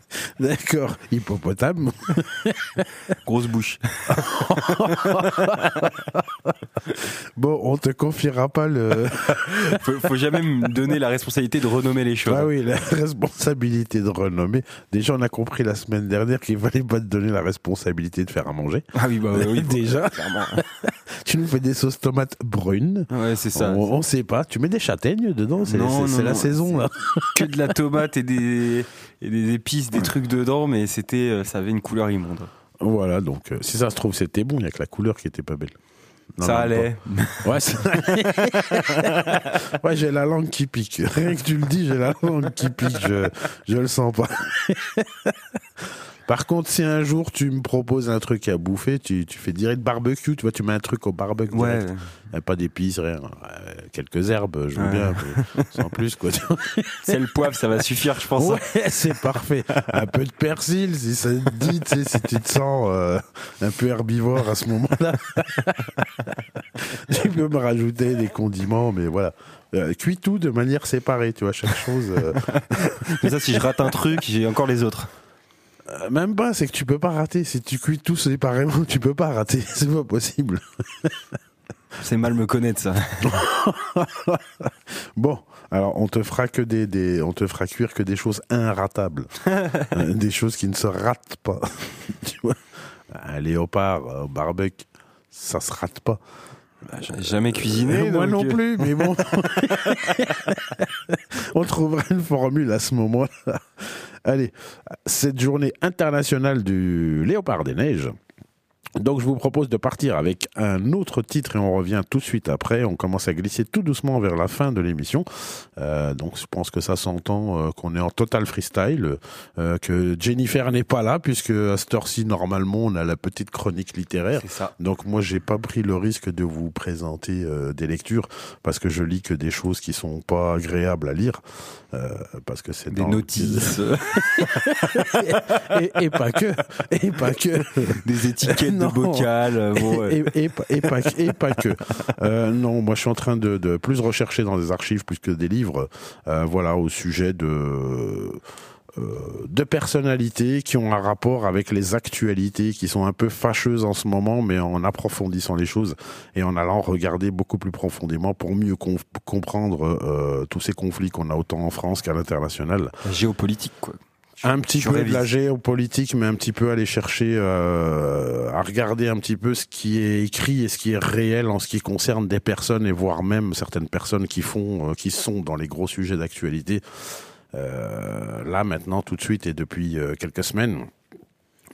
[LAUGHS] D'accord. Hippopotame. [LAUGHS] Grosse bouche. [LAUGHS] Bon, on te confiera pas le. Faut, faut jamais me donner la responsabilité de renommer les choses. Ah oui, la responsabilité de renommer. Déjà, on a compris la semaine dernière qu'il fallait pas te donner la responsabilité de faire à manger. Ah oui, bah oui, oui, Déjà. Tu nous fais des sauces tomates brunes. Ouais, c'est ça. On, on sait pas. Tu mets des châtaignes dedans. C'est la non, saison là. Que de la tomate et des, et des épices, des trucs dedans, mais c'était, euh, ça avait une couleur immonde. Voilà. Donc, euh, si ça se trouve, c'était bon. Il y a que la couleur qui était pas belle. Non, ça allait. pas. Ouais. ça- [LAUGHS] ouais, j'ai la langue qui pique. Rien que tu le dis, j'ai la langue qui pique. Je, je le sens pas. Par contre, si un jour tu me proposes un truc à bouffer, tu, tu fais direct barbecue, tu vois, tu mets un truc au barbecue. Ouais. Euh, Pas d'épices, rien. Euh, quelques herbes, je veux bien, mais [LAUGHS] sans plus, quoi. [LAUGHS] C'est le poivre, ça va suffire, je pense. Ouais, c'est parfait. Un peu de persil, si ça te dit, tu sais, si tu te sens euh, un peu herbivore à ce moment-là. [LAUGHS] tu peux me rajouter des condiments, mais voilà. Euh, cuis tout de manière séparée, tu vois, chaque chose. euh, Comme ça, si je rate un truc, j'ai encore les autres. Euh, Même pas, c'est que tu peux pas rater. Si tu cuis tout séparément, tu peux pas rater. [LAUGHS] C'est pas possible. C'est mal me connaître ça. [LAUGHS] Bon, alors on te fera que des, des on te fera cuire que des choses inratables, [LAUGHS] Euh, des choses qui ne se ratent pas. tu vois, un léopard euh, au barbecue, ça se rate pas. J'ai jamais cuisiné. Moi donc, non euh, plus, mais bon, on trouvera une formule à ce moment-là. Allez, cette journée internationale du léopard des neiges. Donc je vous propose de partir avec un autre titre et on revient tout de suite après. On commence à glisser tout doucement vers la fin de l'émission. Euh, donc je pense que ça s'entend euh, qu'on est en total freestyle, euh, que Jennifer n'est pas là puisque à cette heure-ci normalement on a la petite chronique littéraire. Ça. Donc moi j'ai pas pris le risque de vous présenter euh, des lectures parce que je lis que des choses qui sont pas agréables à lire euh, parce que c'est Des notices, [LAUGHS] et, et pas que et pas que des étiquettes. De bocal. euh, bon, ouais. et, et, pas- et pas, et pas que. Euh, non, moi je suis en train de, de plus rechercher dans des archives plus que des livres, euh, voilà, au sujet de euh, de personnalités qui ont un rapport avec les actualités qui sont un peu fâcheuses en ce moment, mais en approfondissant les choses et en allant regarder beaucoup plus profondément pour mieux com- comprendre euh, tous ces conflits qu'on a autant en France qu'à l'international. Géopolitique quoi. Un petit peu de la géopolitique, mais un petit peu aller chercher euh, à regarder un petit peu ce qui est écrit et ce qui est réel en ce qui concerne des personnes et voire même certaines personnes qui font, euh, qui sont dans les gros sujets d'actualité. Euh, là maintenant, tout de suite et depuis euh, quelques semaines.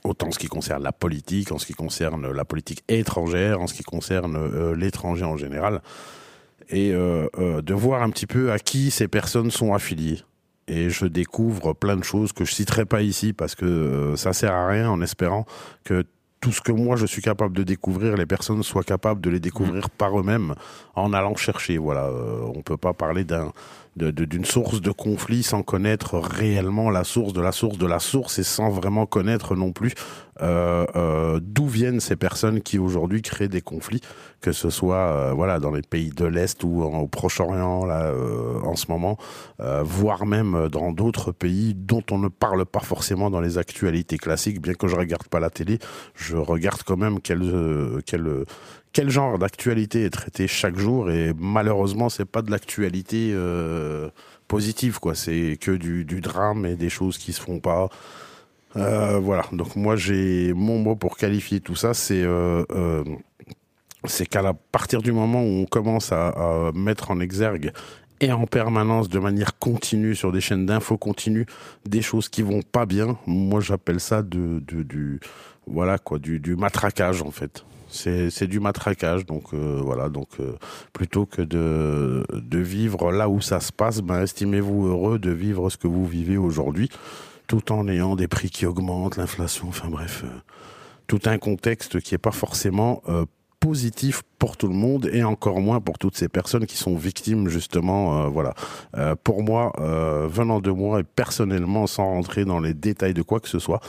Autant en ce qui concerne la politique, en ce qui concerne la politique étrangère, en ce qui concerne euh, l'étranger en général, et euh, euh, de voir un petit peu à qui ces personnes sont affiliées et je découvre plein de choses que je citerai pas ici parce que euh, ça sert à rien en espérant que tout ce que moi je suis capable de découvrir, les personnes soient capables de les découvrir par eux-mêmes en allant chercher. Voilà, euh, on peut pas parler d'un de- de- d'une source de conflit sans connaître réellement la source de la source de la source et sans vraiment connaître non plus euh, euh, d'où viennent ces personnes qui aujourd'hui créent des conflits, que ce soit euh, voilà dans les pays de l'est ou au Proche-Orient là en ce moment, voire même dans d'autres pays dont on ne parle pas forcément dans les actualités classiques. Bien que je regarde pas la télé, je regarde quand même quel euh, quel genre d'actualité est traité chaque jour et malheureusement c'est pas de l'actualité euh, positive quoi. C'est que du, drame et des choses qui se font pas. Euh, voilà. Donc moi j'ai mon mot pour qualifier tout ça c'est euh, c'est qu'à partir du moment où on commence à, mettre en exergue et en permanence de manière continue sur des chaînes d'infos continues des choses qui vont pas bien moi j'appelle ça de, du voilà quoi du matraquage en fait c'est du matraquage donc euh, voilà donc euh, plutôt que de vivre là où ça se passe ben estimez-vous heureux de vivre ce que vous vivez aujourd'hui tout en ayant des prix qui augmentent l'inflation enfin bref euh, tout un contexte qui est pas forcément positif pour tout le monde et encore moins pour toutes ces personnes qui sont victimes justement euh, voilà. Euh, pour moi euh, venant de moi et personnellement sans rentrer dans les détails de quoi que ce soit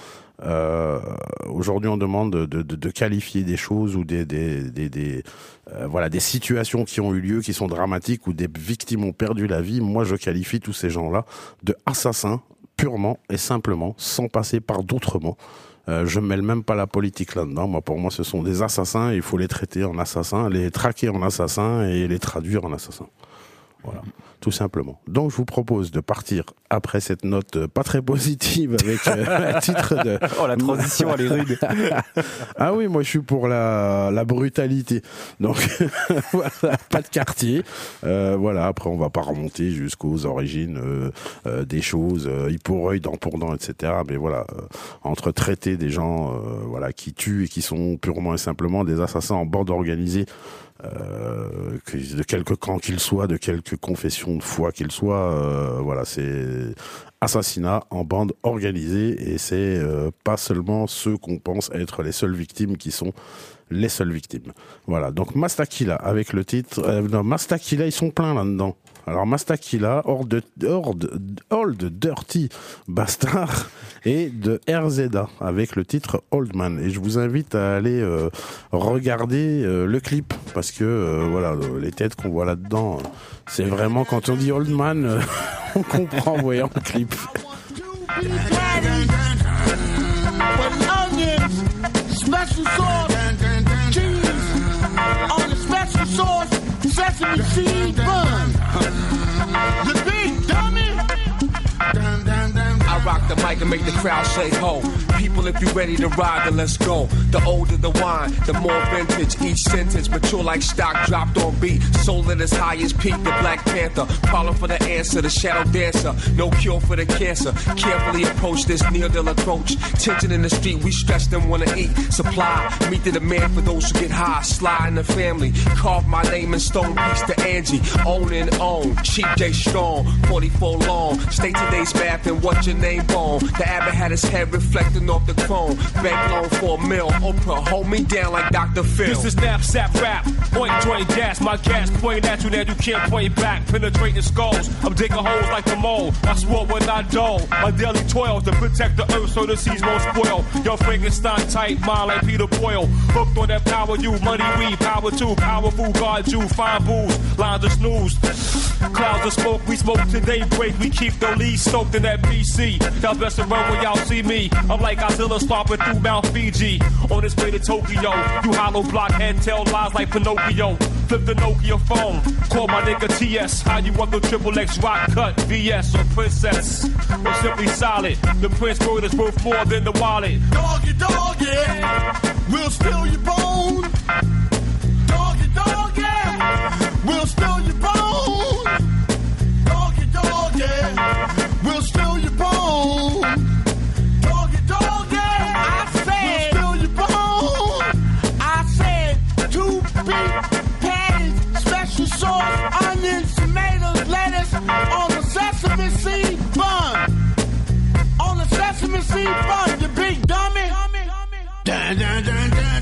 euh, aujourd'hui on demande de, de, de qualifier des choses ou des, des, des, des, euh, voilà des situations qui ont eu lieu qui sont dramatiques où des victimes ont perdu la vie. Moi je qualifie tous ces gens là de assassins purement et simplement sans passer par d'autres mots euh, je mêle même pas la politique là-dedans. Moi, pour moi, ce sont des assassins. Il faut les traiter en assassins, les traquer en assassins et les traduire en assassins. Voilà, tout simplement. Donc, je vous propose de partir après cette note euh, pas très positive avec euh, [LAUGHS] un titre de. Oh la transition elle est rude. [LAUGHS] Ah oui, moi, je suis pour la, la brutalité. Donc, [LAUGHS] voilà, pas de quartier. Euh, voilà. Après, on va pas remonter jusqu'aux origines euh, euh, des choses, euh, œil pour œil, dent pour dent, etc. Mais voilà, euh, entre traiter des gens, euh, voilà, qui tuent et qui sont purement et simplement des assassins en bande organisée. Euh, de quelque camp qu'ils soient, de quelque confession de foi qu'ils soient, euh, voilà, c'est assassinat en bande organisée et c'est euh, pas seulement ceux qu'on pense être les seules victimes qui sont les seules victimes. Voilà, donc Mastakila avec le titre. Euh, non, Mastakila, ils sont pleins là-dedans. Alors Mastakila, hors de, hors de, hors de Dirty Bastard et de RZA avec le titre Old Man. Et je vous invite à aller euh, regarder euh, le clip parce que euh, voilà, euh, les têtes qu'on voit là-dedans, euh, c'est vraiment quand on dit Old Man, [LAUGHS] on comprend en voyant le clip. Rock the mic and make the crowd say ho. People, if you ready to ride, then let's go. The older the wine, the more vintage. Each sentence mature like stock dropped on beat. Soul at its highest peak, the Black Panther. Problem for the answer, the shadow dancer. No cure for the cancer. Carefully approach this near deal approach. Tension in the street, we stress them wanna eat. Supply, meet the demand for those who get high. Slide in the family. Carve my name in stone, piece to Angie. Own and own. Cheap J strong, 44 long. Stay today's math and what's your name bone? The abbot had his head reflecting off the chrome. Bank loan for a mill. Oprah, hold me down like Dr. Phil. This is knapsack rap. Point joint gas, my gas point at you, now you can't point back. Penetrating skulls, I'm digging holes like the mole. I swore when I dull. My daily toil to protect the earth so the seas won't spoil. Yo, Frankenstein tight, mind like Peter Boyle. Hooked on that power, you money we power too. Powerful guard you, fine booze, lines of snooze. Clouds of smoke, we smoke till daybreak. We keep the lead soaked in that PC. Y'all best to run when y'all see me. I'm like Godzilla stomping through Mount Fiji. On his way to Tokyo, you hollow blockhead tell lies like Pinocchio. Flip the Nokia phone, call my nigga TS. How you want the triple X rock cut? VS or Princess? Or simply solid? The Prince word is worth more than the wallet. Doggy, doggy, we'll steal your bone. Doggy, doggy, we'll sesame seed bun, you big dummy? Dun, dun, dun, dun, dun. Dun,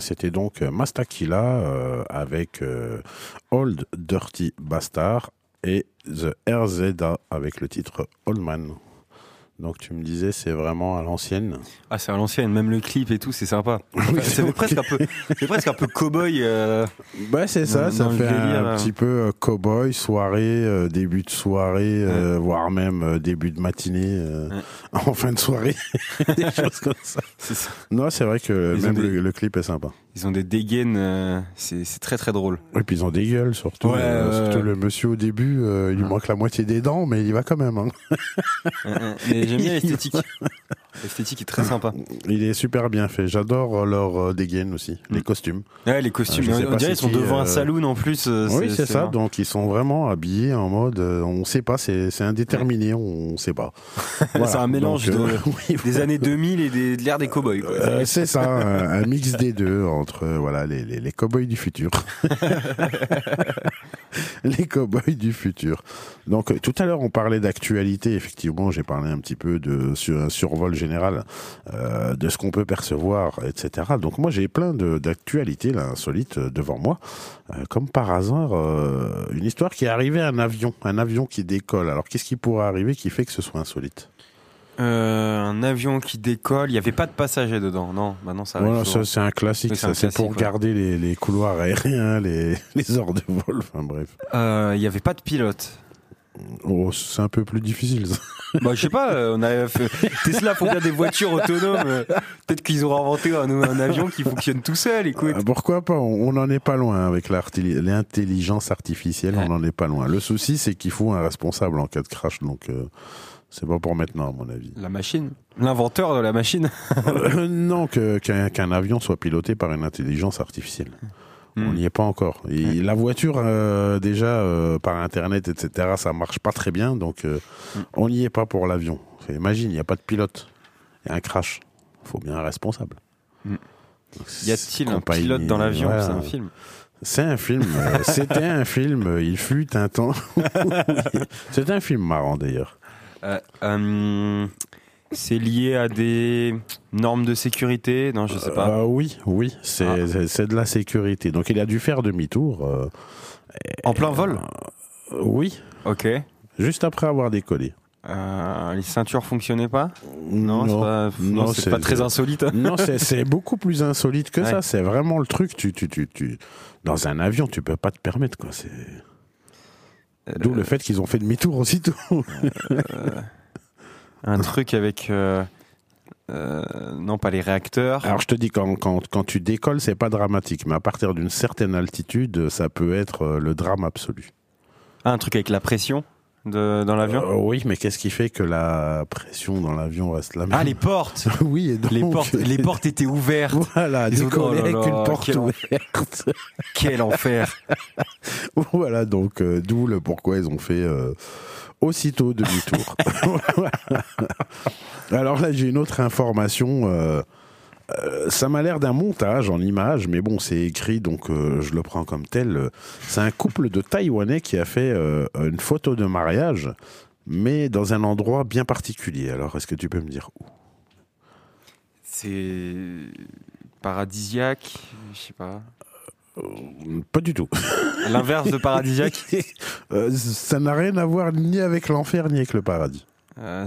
C'était donc euh, Mastakila euh, avec euh, Old Dirty Bastard et The RZA avec le titre Old Man. Donc tu me disais, c'est vraiment à l'ancienne. Ah, c'est à l'ancienne, même le clip et tout, c'est sympa. Enfin, c'est presque un peu, c'est presque un peu cowboy. euh, Ouais, c'est ça, Dans- ça dans fait un, petit peu euh, cowboy, soirée, euh, début de soirée, euh, voire même début de matinée, Ouais. [LAUGHS] en fin de soirée, [LAUGHS] des choses comme ça. c'est ça. Non, c'est vrai que Ils même des- le, le clip est sympa. Ils ont des dégaines, c'est très très drôle. Et puis ils ont des gueules, surtout. Ouais, surtout le monsieur au début, il lui manque la moitié des dents, mais il y va quand même. hein. [LAUGHS] Mais j'aime bien [LAUGHS] l'esthétique. L'esthétique est très sympa. Il est super bien fait. J'adore leur euh, dégaine aussi, les Mm. costumes. Ouais, les costumes. Je sais on pas dirait qu'ils sont qui, devant un euh, saloon en plus. euh, oui, c'est ça. marrant. Donc ils sont vraiment habillés en mode, euh, on sait pas, c'est c'est indéterminé, on sait pas. [LAUGHS] Voilà. C'est un mélange Donc, euh, de- [LAUGHS] oui, Des années 2000 et des- de l'ère des cowboys. Euh, c'est ça, un, un mix des deux entre euh, voilà les, les, les cow-boys du futur. [LAUGHS] les cow-boys du futur. Donc euh, tout à l'heure on parlait d'actualité, effectivement j'ai parlé un petit peu de survol général euh, de ce qu'on peut percevoir, etc. Donc moi j'ai plein d'actualités là insolites euh, devant moi, Euh, comme par hasard une histoire qui est arrivée à un avion, un avion qui décolle. Alors qu'est-ce qui pourrait arriver qui fait que ce soit insolite? Euh, un avion qui décolle, il n'y avait pas de passagers dedans. Non, bah non, ça Voilà, ça c'est un classique, Oui, ça c'est pour ouais. garder les, les couloirs aériens, les, [LAUGHS] les heures de vol, enfin bref. Euh, Il n'y avait pas de pilote. Oh, c'est un peu plus difficile. ça. [LAUGHS] Bah, je sais pas, euh, on a fait... [LAUGHS] Tesla font bien des voitures autonomes. euh, Peut-être qu'ils auront inventé un, un avion qui fonctionne tout seul, écoute. Ah, Pourquoi pas On n'en est pas loin avec l'intelligence artificielle, Ouais. on n'en est pas loin. Le souci, c'est qu'il faut un responsable en cas de crash, donc euh, c'est pas pour maintenant, à mon avis. La machine. L'inventeur de la machine. [LAUGHS] Euh, non, qu'un avion soit piloté par une intelligence artificielle. On Hmm. n'y est pas encore. Et la voiture, euh, déjà, euh, par Internet, etc., ça marche pas très bien, donc euh, Hmm. on n'y est pas pour l'avion. Imagine, il n'y a pas de pilote. Il y a un crash. Il faut bien un responsable. Hmm. Y a-t-il un pilote dans l'avion voilà. C'est un film. C'est un film. [LAUGHS] C'était un film. Il fut un temps. [LAUGHS] C'était un film marrant d'ailleurs. Euh, euh, c'est lié à des normes de sécurité Non, je sais pas. Euh, oui, oui, c'est Ah. c'est- de la sécurité. Donc il a dû faire demi-tour. euh, en plein vol euh, oui, Ok. juste après avoir décollé. Les ceintures fonctionnaient pas Non, c'est pas, non, c'est pas très insolite. [LAUGHS] Non, c'est c'est beaucoup plus insolite que Ouais. ça. C'est vraiment le truc. Tu, tu, tu, tu, dans un avion, tu peux pas te permettre quoi. C'est d'où le fait qu'ils ont fait demi-tour aussitôt. [LAUGHS] Un truc avec. euh, euh, non, pas les réacteurs. Alors je te dis quand, quand, quand tu décolles, c'est pas dramatique, mais à partir d'une certaine altitude, ça peut être euh, le drame absolu. Ah, un truc avec la pression? De, dans l'avion Euh, oui, mais qu'est-ce qui fait que la pression dans l'avion reste la même Ah, les portes [LAUGHS] Oui, et donc, les portes, les portes étaient ouvertes. Voilà, décoller oh avec une porte quel ouverte. [LAUGHS] Quel enfer [LAUGHS] voilà, donc euh, d'où le pourquoi ils ont fait euh, aussitôt demi-tour. Alors là, j'ai une autre information. Euh, ça m'a l'air d'un montage en images, mais bon, c'est écrit, donc euh, je le prends comme tel. C'est un couple de Taïwanais qui a fait euh, une photo de mariage, mais dans un endroit bien particulier. Alors, est-ce que tu peux me dire où? C'est paradisiaque, je sais pas. Pas du tout. L'inverse de paradisiaque, [LAUGHS] ça n'a rien à voir ni avec l'enfer ni avec le paradis.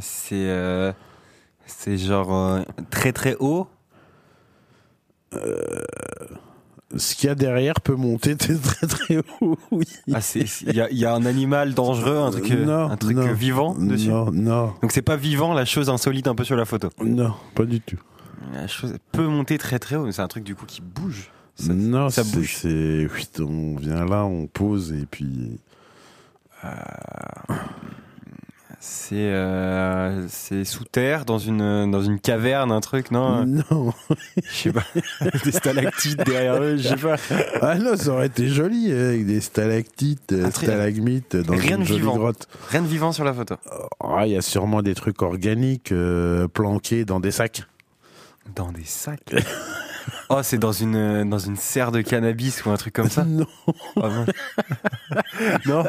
c'est c'est genre très très haut. Ce qu'il y a derrière peut monter [LAUGHS] très très, très haut. Oui. Ah, il y a, y a un animal dangereux, un truc euh, Non, un truc non. euh, vivant dessus. Non, non, Donc c'est pas vivant la chose insolite un peu sur la photo. non, pas du tout. La chose peut monter très très haut, mais c'est un truc du coup qui bouge. Ça- non, ça bouge. c'est- on vient là, on pose et puis. C'est euh, c'est sous terre dans une dans une caverne un truc non? Non. je sais pas [LAUGHS] des stalactites derrière eux je sais pas [LAUGHS] Ah non, ça aurait été joli avec des stalactites, euh, stalagmites dans Rien une de jolie vivant. grotte. rien de vivant sur la photo Ah, il y a sûrement des trucs organiques euh, planqués dans des sacs. dans des sacs? [LAUGHS] oh c'est dans une dans une serre de cannabis ou un truc comme ça Non. Ah, [LAUGHS] non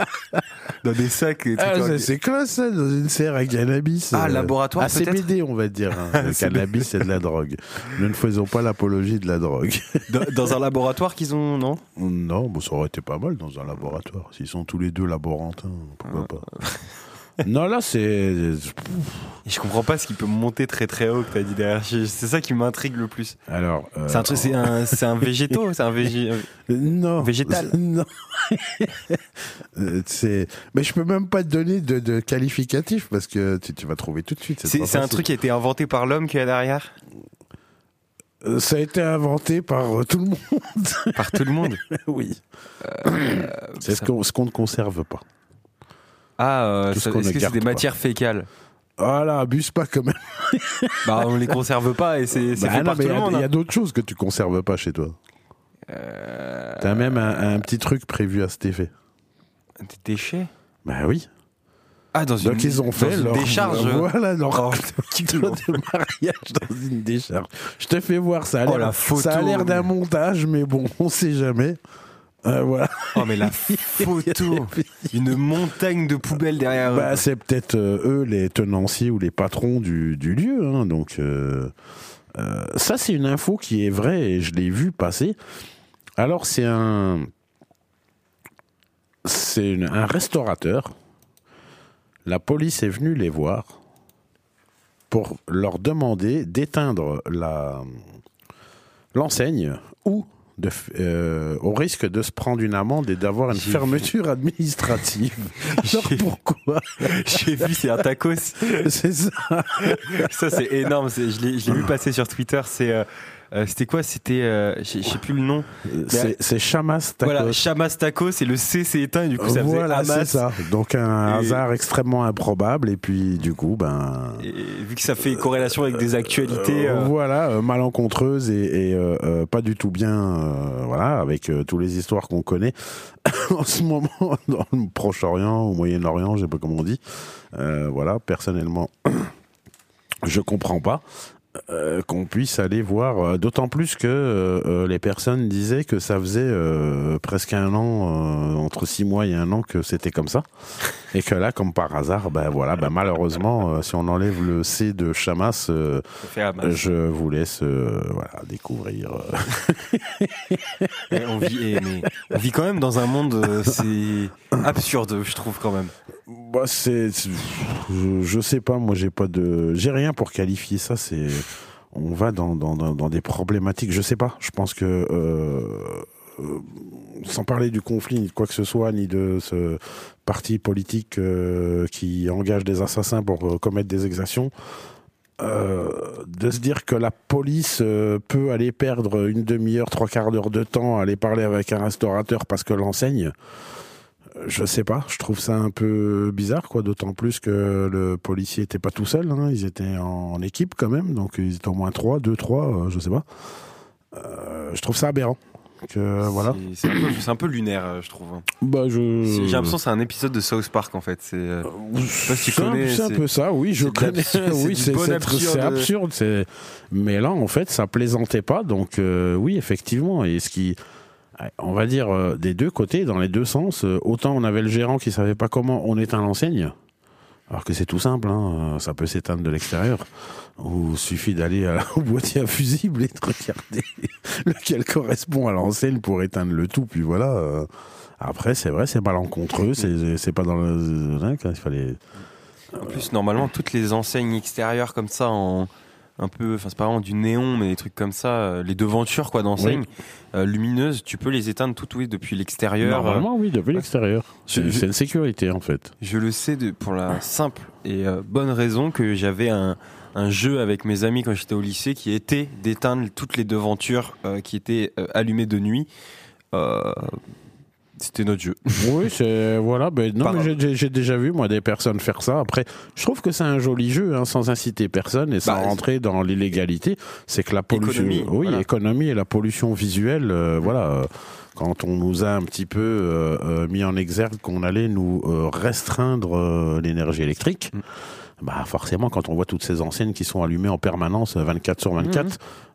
dans des sacs des Ah, ça, c'est classe, ça, dans une serre à cannabis. Ah, euh, laboratoire, à CBD, on va dire. hein. [LAUGHS] Le cannabis, c'est de la drogue. Nous ne faisons pas l'apologie de la drogue. dans, dans un laboratoire qu'ils ont non? Non, bon, ça aurait été pas mal dans un laboratoire. S'ils sont tous les deux laborantins, pourquoi pas? Non, là, c'est. Je comprends pas ce qui peut monter très très haut que t'as dit derrière c'est ça qui m'intrigue le plus Alors. euh, c'est un truc c'est un c'est un végétaux [LAUGHS] c'est un végé Non. Végétal. [LAUGHS] Non. Euh, c'est. Mais je peux même pas te donner de, de qualificatif parce que tu, tu vas trouver tout de suite. C'est un truc qui a été inventé par l'homme qui est derrière Euh, Ça a été inventé par tout le monde. Par tout le monde [LAUGHS] oui. c'est ce qu'on ce qu'on ne conserve pas. Ah, euh, est-ce que c'est des matières fécales Voilà, abuse pas quand même. [LAUGHS] Bah on les conserve pas et c'est Bah fait non, mais il y a- hein. d'autres choses que tu conserves pas chez toi. Euh, T'as même un, un petit truc prévu à cet effet. Des déchets? Bah oui. Ah, dans une, Donc ils ont fait leur décharge. [LAUGHS] Voilà leur Oh, [LAUGHS] de mariage dans une décharge. Je te fais voir, ça a Oh, l'air, ça a l'air d'un montage, mais bon, on sait jamais. Euh, voilà. Oh, mais la [LAUGHS] photo Une montagne de poubelles derrière eux. Bah, c'est peut-être euh, eux les tenanciers ou les patrons du, du lieu. hein, donc euh, euh, ça, c'est une info qui est vraie et je l'ai vu passer. Alors c'est un c'est un restaurateur. La police est venue les voir pour leur demander d'éteindre la l'enseigne ou de, euh, au risque de se prendre une amende et d'avoir une fermeture administrative. [LAUGHS] Alors pourquoi J'ai vu, c'est un tacos. [LAUGHS] C'est ça. Ça, c'est énorme. c'est- Je l'ai je l'ai vu passer sur Twitter. C'est. euh, euh, C'était quoi C'était. euh, Je sais plus le nom. C'est c'est Chamas Tacos. Voilà, Chamas Tacos et le C s'est éteint et du coup ça faisait Voilà, c'est Hamas. ça. Donc un Et- hasard extrêmement improbable et puis du coup, ben. Et vu que ça fait corrélation avec des actualités. Euh, voilà, malencontreuse et, et, pas du tout bien, voilà, avec toutes les histoires qu'on connaît [LAUGHS] en ce moment dans le Proche-Orient, au Moyen-Orient, je sais pas comment on dit. Voilà, personnellement, [COUGHS] je comprends pas. Euh, qu'on puisse aller voir. euh, D'autant plus que euh, les personnes disaient que ça faisait presque un an, entre six mois et un an que c'était comme ça, et que là, comme par hasard, ben voilà, ben malheureusement, euh, si on enlève le C de Chamas, euh, je vous laisse euh, voilà découvrir. [LAUGHS] Et on, vit, et- mais on vit quand même dans un monde, c'est absurde, je trouve quand même. Bah, c'est, je, je sais pas, moi j'ai pas de, j'ai rien pour qualifier ça. C'est, on va dans, dans, dans, dans des problématiques. Je sais pas. Je pense que, sans parler du conflit ni de quoi que ce soit, ni de ce parti politique euh, qui engage des assassins pour euh, commettre des exactions. euh, de se dire que la police euh, peut aller perdre une demi-heure, trois quarts d'heure de temps à aller parler avec un restaurateur parce que l'enseigne, je sais pas, je trouve ça un peu bizarre, quoi. D'autant plus que le policier était pas tout seul, hein, ils étaient en, équipe quand même, donc ils étaient au moins trois, deux, trois, euh, je sais pas. Euh, je trouve ça aberrant. Que voilà. C'est- un, peu- c'est un peu lunaire, euh, je trouve. Bah je. J'ai l'impression que c'est un épisode de South Park en fait. C'est euh, si un- peu ça, oui, je connais. [LAUGHS] oui, c'est bon absurde. Mais là, en fait, ça plaisantait pas. Donc, euh, oui, effectivement. Et ce qui, on va dire, euh, des deux côtés, dans les deux sens, euh, autant on avait le gérant qui savait pas comment on éteint l'enseigne. Alors que c'est tout simple, hein, ça peut s'éteindre de l'extérieur. Ou suffit d'aller à- au [LAUGHS] boîtier à fusible et de regarder [LAUGHS] lequel correspond à l'enseigne pour éteindre le tout. Puis voilà. euh. Après, c'est vrai, c'est malencontreux, c'est c'est pas dans le. hein, quand il fallait. en plus normalement toutes les enseignes extérieures comme ça en un peu, enfin c'est pas vraiment du néon mais des trucs comme ça, euh, les devantures quoi d'enseignes euh, lumineuses, tu peux les éteindre toutes oui depuis l'extérieur. euh, Normalement, oui, depuis l'extérieur. C'est une sécurité, en fait. Je le sais de, pour la simple et euh, bonne raison que j'avais un, un jeu avec mes amis quand j'étais au lycée qui était d'éteindre toutes les devantures euh, qui étaient euh, allumées de nuit. Euh, C'était notre jeu. [LAUGHS] Oui, c'est voilà. Ben, non, mais j'ai- déjà vu moi des personnes faire ça. Après, je trouve que c'est un joli jeu, hein, sans inciter personne et sans Bah, rentrer dans l'illégalité. C'est que la pollution, Économie, oui, voilà. économie et la pollution visuelle, euh, voilà. Quand on nous a un petit peu euh, mis en exergue qu'on allait nous restreindre l'énergie électrique. Mm. Bah forcément, quand on voit toutes ces enseignes qui sont allumées en permanence, euh, 24 sur 24,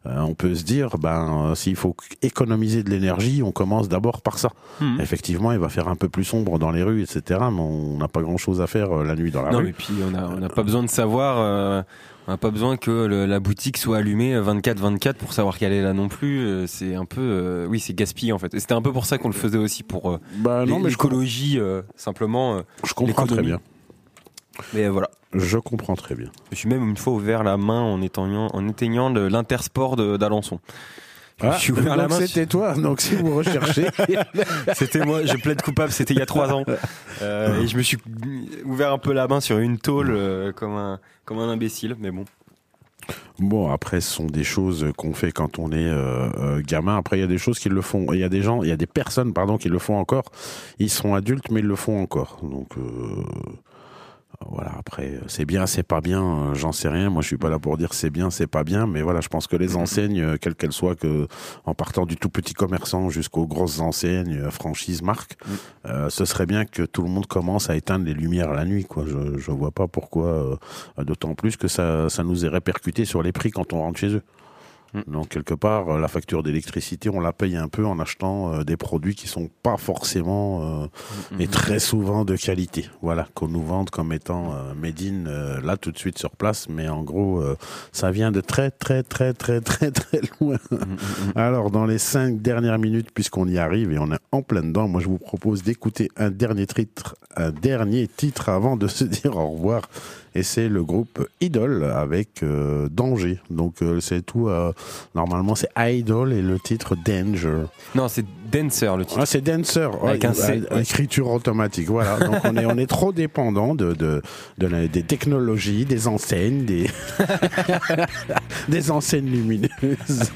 Mhm. euh, on peut se dire, ben, euh, s'il faut économiser de l'énergie, on commence d'abord par ça. Mhm. Effectivement, il va faire un peu plus sombre dans les rues, etc. Mais on n'a pas grand-chose à faire euh, la nuit dans la Non, rue. mais puis on n'a pas besoin de savoir. euh, on n'a pas besoin que le- la boutique soit allumée 24-24 pour savoir qu'elle est là non plus. euh, C'est un peu, euh, oui, c'est gaspillé en fait. Et c'était un peu pour ça qu'on le faisait aussi pour euh, Bah non, l'écologie euh, simplement. euh, je comprends très bien. mais voilà. Je comprends très bien. Je suis même une fois ouvert la main en éteignant, en éteignant l'intersport d'Alençon. Je me suis ouvert la Ah, c'était toi. Donc si vous recherchez, [LAUGHS] C'était moi, je plaide coupable, c'était il y a trois ans. Euh, et je me suis ouvert un peu la main sur une tôle euh, comme, un, comme un imbécile, mais bon. Bon, après, ce sont des choses qu'on fait quand on est euh, gamin. Après, il y a des choses qui le font. Il y a des gens, il y a des personnes, pardon, qui le font encore. Ils sont adultes, mais ils le font encore. Donc voilà. Après, c'est bien, c'est pas bien. euh, J'en sais rien. Moi, je suis pas là pour dire c'est bien, c'est pas bien. Mais voilà, je pense que les enseignes, euh, quelles qu'elles soient, que en partant du tout petit commerçant jusqu'aux grosses enseignes, euh, franchises, marques, euh, ce serait bien que tout le monde commence à éteindre les lumières la nuit. Quoi. Je, je vois pas pourquoi. euh, D'autant plus que ça, ça nous est répercuté sur les prix quand on rentre chez eux. Mm. Donc quelque part, euh, la facture d'électricité, on la paye un peu en achetant euh, des produits qui sont pas forcément euh, et très souvent de qualité. Voilà, qu'on nous vende comme étant made in là tout de suite sur place, mais en gros, ça vient de très très très très très très loin. Alors dans les cinq dernières minutes, puisqu'on y arrive et on est en plein dedans, moi je vous propose d'écouter un dernier titre, un dernier titre avant de se dire au revoir. Et c'est le groupe Idol avec euh, Danger. Donc euh, c'est tout. euh, normalement c'est Idol et le titre Danger. Non, c'est Dancer le titre. Ah, c'est Dancer. Avec Ouais, un C. Écriture automatique. Voilà. Donc on est on est trop dépendant de de, de la- des technologies, des enseignes, des [LAUGHS] des enseignes lumineuses.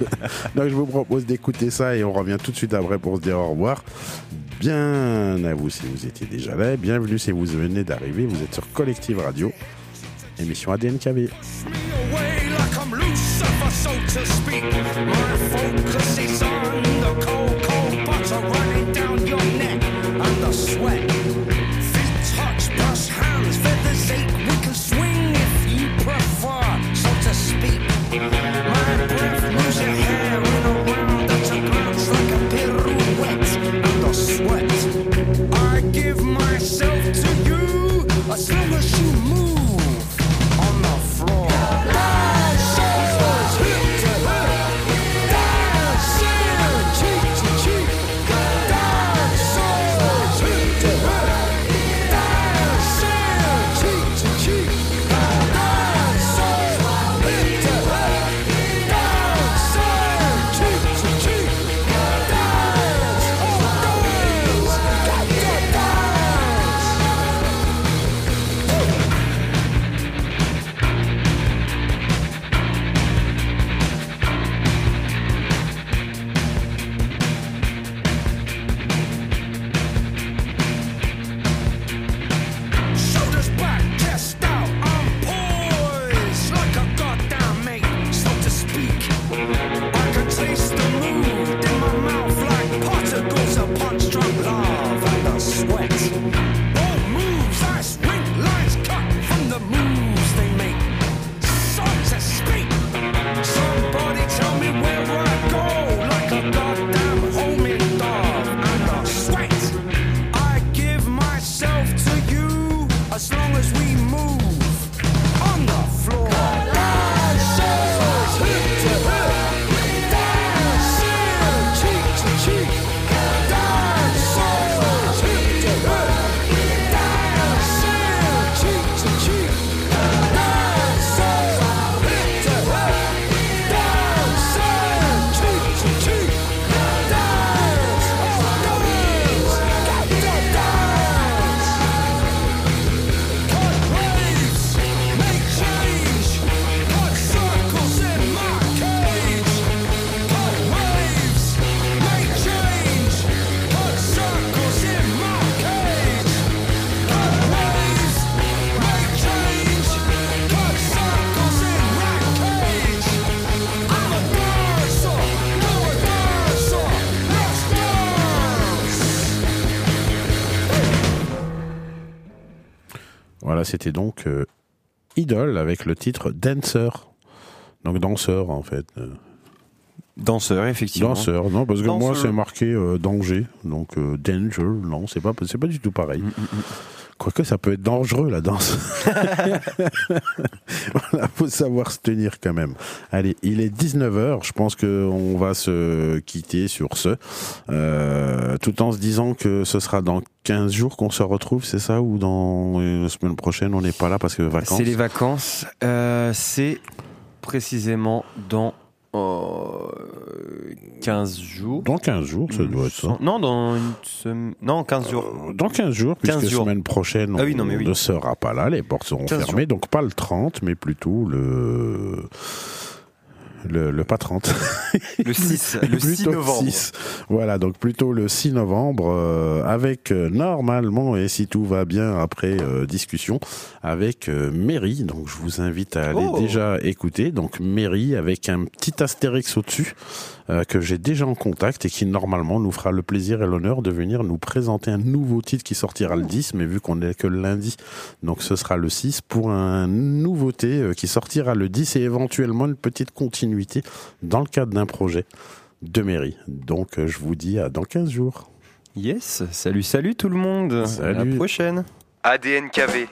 Donc je vous propose d'écouter ça et on revient tout de suite après pour se dire au revoir. Bien à vous si vous étiez déjà là. Bienvenue si vous venez d'arriver. Vous êtes sur Collective Radio. Émission ADNKV. C'était donc euh, Idol avec le titre Dancer. Donc danseur en fait. Euh, Danseur, effectivement. Danseur, non, parce que moi Danseur. c'est marqué euh, danger. Donc euh, danger, non, c'est pas, c'est pas du tout pareil. Mm, Quoique ça peut être dangereux la danse. [LAUGHS] [LAUGHS] voilà, faut savoir se tenir quand même. Allez, il est 19h, je pense qu'on va se quitter sur ce. Euh, tout en se disant que ce sera dans 15 jours qu'on se retrouve, c'est ça? Ou dans la semaine prochaine, on n'est pas là parce que vacances? C'est les vacances. Euh, c'est précisément dans euh, 15 jours. Dans 15 jours, ça doit être ça. Non, dans une semaine. Non, 15 jours. Euh, Dans 15 jours, 15 puisque jours. semaine prochaine, on Ah oui, non, mais oui. ne sera pas là, les portes seront 15 fermées, donc pas le 30, mais plutôt le... Le, le pas 30. Le [LAUGHS] 6, le 6 Plutôt novembre. 6. Voilà, donc plutôt le 6 novembre, euh, avec euh, normalement, et si tout va bien après euh, discussion, avec euh, Mary. Donc je vous invite à aller Oh. déjà écouter. Donc Mary avec un petit astérix au-dessus, euh, que j'ai déjà en contact et qui normalement nous fera le plaisir et l'honneur de venir nous présenter un nouveau titre qui sortira le 10, mais vu qu'on est que le lundi, donc ce sera le 6 pour un nouveauté euh, qui sortira le 10 et éventuellement une petite continuité dans le cadre d'un projet de mairie. Donc euh, je vous dis à dans 15 jours. Yes, salut, salut tout le monde. À Salut. la prochaine. ADNKV.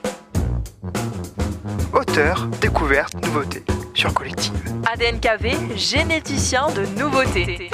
Auteur, découverte, nouveauté sur Collective. ADNKV, généticien de nouveautés.